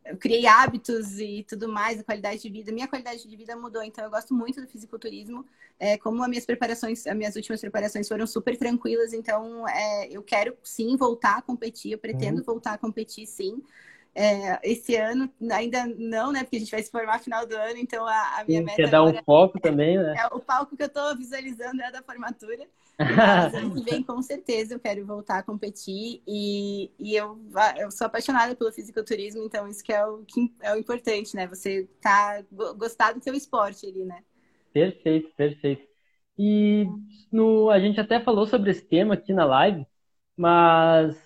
eu criei hábitos e tudo mais, a qualidade de vida. Minha qualidade de vida mudou, então eu gosto muito do fisiculturismo. É, como as minhas preparações, as minhas últimas preparações foram super tranquilas, então é, eu quero sim voltar a competir, eu pretendo uhum. voltar a competir sim. É, esse ano ainda não, né? Porque a gente vai se formar no final do ano, então a, a minha Sim, meta. Quer dar um foco também, né? É, o palco que eu estou visualizando é a da formatura. Mas ano que vem, com certeza, eu quero voltar a competir e, e eu, eu sou apaixonada pelo fisiculturismo, então isso que é o, que é o importante, né? Você tá gostar do seu esporte ali, né? Perfeito, perfeito. E no, a gente até falou sobre esse tema aqui na live, mas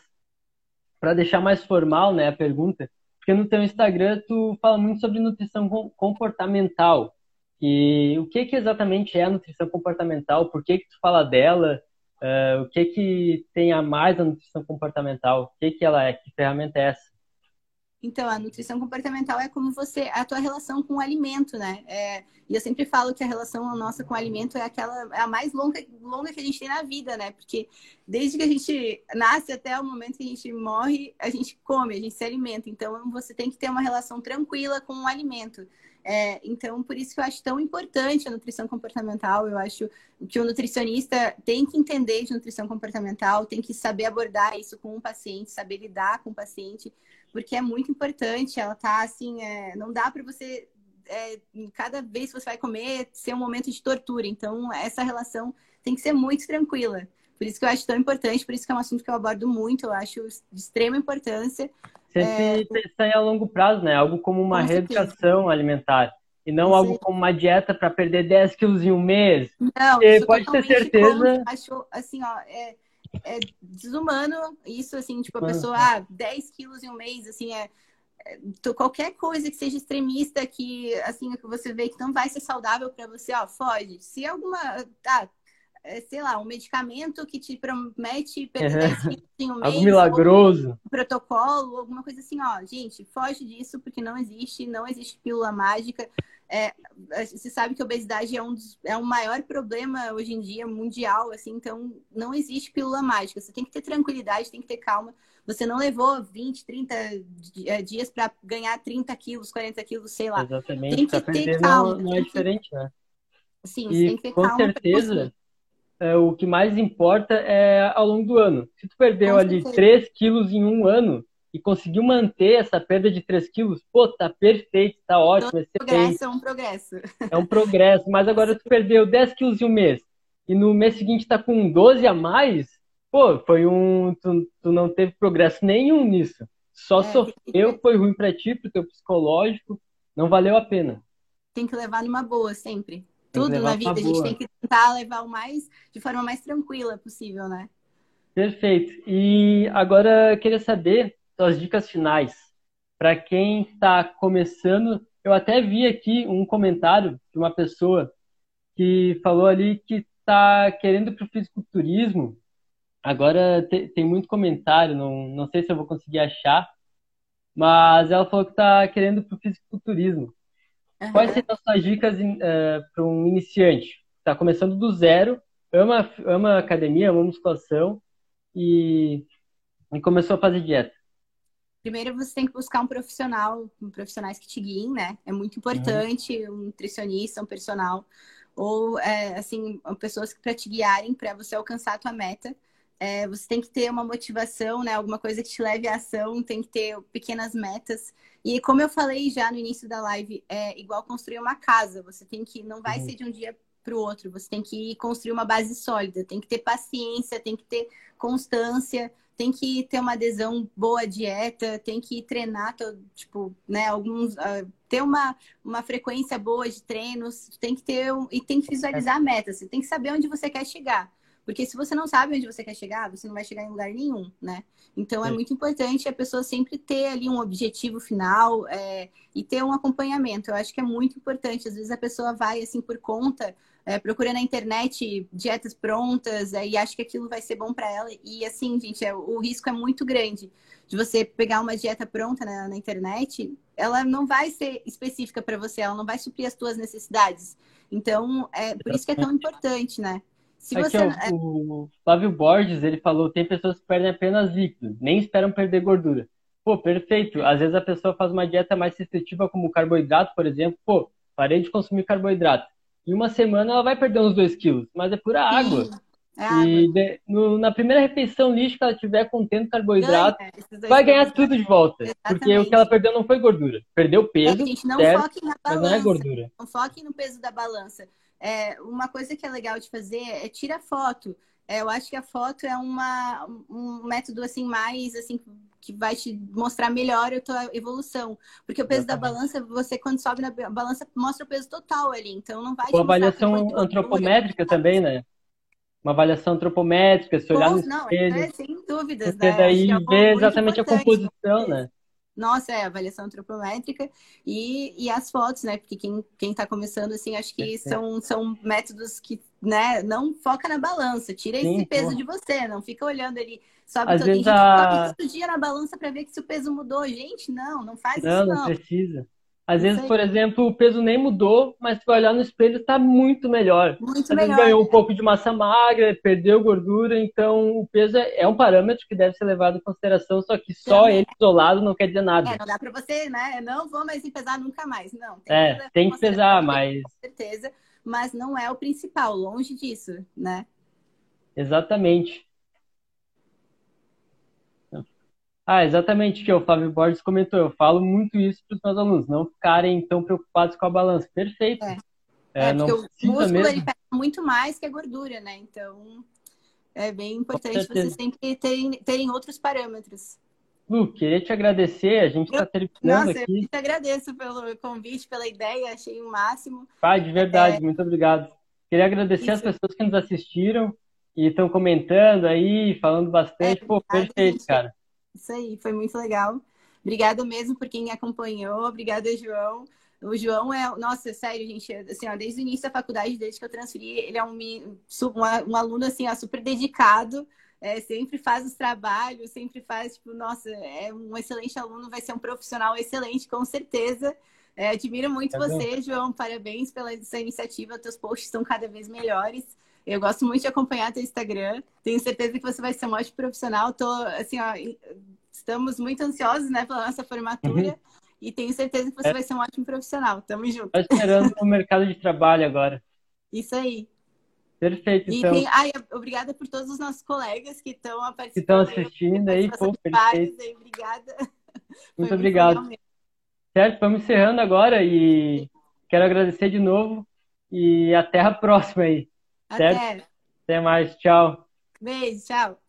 para deixar mais formal, né, a pergunta, porque no teu Instagram tu fala muito sobre nutrição comportamental. E o que que exatamente é a nutrição comportamental? Por que que tu fala dela? Uh, o que que tem a mais a nutrição comportamental? O que que ela é? Que ferramenta é essa? Então, a nutrição comportamental é como você, a tua relação com o alimento, né? É, e eu sempre falo que a relação nossa com o alimento é aquela, é a mais longa, longa que a gente tem na vida, né? Porque desde que a gente nasce até o momento que a gente morre, a gente come, a gente se alimenta. Então, você tem que ter uma relação tranquila com o alimento. É, então, por isso que eu acho tão importante a nutrição comportamental. Eu acho que o nutricionista tem que entender de nutrição comportamental, tem que saber abordar isso com o paciente, saber lidar com o paciente, porque é muito importante. Ela tá assim, é, não dá para você é, cada vez que você vai comer ser um momento de tortura. Então, essa relação tem que ser muito tranquila. Por isso que eu acho tão importante, por isso que é um assunto que eu abordo muito, eu acho de extrema importância. Sempre é... pensar a longo prazo, né? Algo como uma Com reeducação alimentar. E não algo como uma dieta para perder 10 quilos em um mês. Não, pode ter certeza. Acho, assim, ó, é, é desumano isso, assim, tipo, a pessoa, ah, 10 quilos em um mês, assim, é, é qualquer coisa que seja extremista que assim que você vê que não vai ser saudável para você, ó, foge. Se alguma, tá, sei lá, um medicamento que te promete perder uhum. em um mês, Algo milagroso. Um protocolo, alguma coisa assim, ó, gente, foge disso porque não existe, não existe pílula mágica. É, você sabe que a obesidade é um, dos, é um maior problema hoje em dia mundial, assim, então não existe pílula mágica. Você tem que ter tranquilidade, tem que ter calma. Você não levou 20, 30 é, dias para ganhar 30 quilos, 40 quilos, sei lá. Exatamente. Tem que ter calma. Não, não é diferente, né? Sim, e, tem que ter com calma. Com certeza é, o que mais importa é ao longo do ano. Se tu perdeu ali 3 quilos em um ano e conseguiu manter essa perda de 3 quilos, pô, tá perfeito, tá ótimo, é progresso é um progresso. É um progresso, mas agora tu perdeu 10 quilos em um mês e no mês seguinte tá com 12 a mais, pô, foi um... Tu, tu não teve progresso nenhum nisso. Só é, sofreu, que... foi ruim pra ti, pro teu psicológico, não valeu a pena. Tem que levar numa boa sempre tudo na vida. A gente tem que tentar levar o mais de forma mais tranquila possível, né? Perfeito. E agora eu queria saber suas dicas finais. Para quem está começando, eu até vi aqui um comentário de uma pessoa que falou ali que está querendo para o fisiculturismo. Agora te, tem muito comentário, não, não sei se eu vou conseguir achar, mas ela falou que está querendo para o fisiculturismo. Uhum. Quais seriam as suas dicas uh, eh, para um iniciante? Está começando do zero, ama, ama academia, ama musculação e, e começou a fazer dieta? Primeiro você tem que buscar um profissional, um profissionais que te guiem, né? É muito importante, uhum. um nutricionista, um personal, ou é, assim, pessoas para te guiarem para você alcançar a tua meta. É, você tem que ter uma motivação, né? Alguma coisa que te leve à ação, tem que ter pequenas metas. E como eu falei já no início da live, é igual construir uma casa. Você tem que, não vai uhum. ser de um dia para o outro. Você tem que construir uma base sólida, tem que ter paciência, tem que ter constância, tem que ter uma adesão boa à dieta, tem que treinar, tipo, né, alguns, uh, ter uma, uma frequência boa de treinos, tem que ter um, e tem que visualizar a meta, você tem que saber onde você quer chegar. Porque se você não sabe onde você quer chegar, você não vai chegar em lugar nenhum, né? Então é, é muito importante a pessoa sempre ter ali um objetivo final é, e ter um acompanhamento. Eu acho que é muito importante. Às vezes a pessoa vai assim por conta, é, procura na internet dietas prontas é, e acha que aquilo vai ser bom para ela. E assim, gente, é, o risco é muito grande de você pegar uma dieta pronta na, na internet. Ela não vai ser específica para você, ela não vai suprir as suas necessidades. Então, é por isso que é tão importante, né? Se Aqui, você... ó, o Flávio Borges, ele falou, tem pessoas que perdem apenas líquidos, nem esperam perder gordura. Pô, perfeito. Às vezes a pessoa faz uma dieta mais restritiva, como carboidrato, por exemplo. Pô, parei de consumir carboidrato. Em uma semana ela vai perder uns 2 quilos, mas é pura água. É e de, no, na primeira refeição lixo que ela tiver contendo carboidrato, Ganha, vai ganhar tudo de volta. Exatamente. Porque o que ela perdeu não foi gordura. Perdeu peso. É, gente, não certo, foque na balança. não é gordura. Não foque no peso da balança. É, uma coisa que é legal de fazer é tirar foto. É, eu acho que a foto é uma, um método assim mais assim que vai te mostrar melhor a tua evolução. Porque o peso Exatamente. da balança, você quando sobe na balança, mostra o peso total ali. Então não vai Uma avaliação antropométrica também, né? Uma avaliação antropométrica, se olhar Pô, no não, espelho. É, sem dúvidas, porque né? daí é vê exatamente a composição, né? Nossa, é, avaliação antropométrica e, e as fotos, né? Porque quem, quem tá começando, assim, acho que são, são métodos que, né, não foca na balança, tira Sim, esse peso de você, não fica olhando ali, sobe Às todo, vezes a... todo dia na balança para ver que se o peso mudou. Gente, não, não faz não, isso não. Não, precisa. Às vezes, por exemplo, o peso nem mudou, mas tu vai olhar no espelho está muito melhor. Muito Às melhor. Vezes ganhou um pouco de massa magra, perdeu gordura, então o peso é, é um parâmetro que deve ser levado em consideração, só que só ele isolado não quer dizer nada. É, não dá para você, né? Não vou mais pesar nunca mais. Não. Tem é, que tem que pesar, mas. Com certeza, mas não é o principal, longe disso, né? Exatamente. Ah, exatamente o que o Fábio Borges comentou. Eu falo muito isso para os meus alunos, não ficarem tão preocupados com a balança. Perfeito. É, é, é porque o músculo mesmo. ele pega muito mais que a gordura, né? Então é bem importante você sempre terem, terem outros parâmetros. Lu, queria te agradecer, a gente está terminando Nossa, aqui. Eu te agradeço pelo convite, pela ideia, achei o máximo. Pai, de verdade, é... muito obrigado. Queria agradecer Isso. as pessoas que nos assistiram e estão comentando aí, falando bastante. É, Pô, perfeito, gente... cara. Isso aí, foi muito legal. Obrigada mesmo por quem me acompanhou. Obrigada, João. O João é, nossa, sério, gente, assim, ó, desde o início da faculdade, desde que eu transferi, ele é um, um, um aluno, assim, ó, super dedicado, é, sempre faz os trabalhos, sempre faz, tipo, nossa, é um excelente aluno, vai ser um profissional excelente, com certeza. É, admiro muito é você, bom. João, parabéns pela essa iniciativa, teus posts estão cada vez melhores. Eu gosto muito de acompanhar teu Instagram. Tenho certeza que você vai ser um ótimo profissional. Tô, assim, ó, estamos muito ansiosos, né, pela nossa formatura. Uhum. E tenho certeza que você é. vai ser um ótimo profissional. Tamo junto. Estou esperando o mercado de trabalho agora. Isso aí. Perfeito, e então. Tem, ai, obrigada por todos os nossos colegas que estão participando. Que estão assistindo aí, pô, perfeito. Aí, obrigada. Muito obrigado. Certo, vamos encerrando agora e quero agradecer de novo e até a próxima aí. Certo? Até. Até mais. Tchau. Beijo, tchau.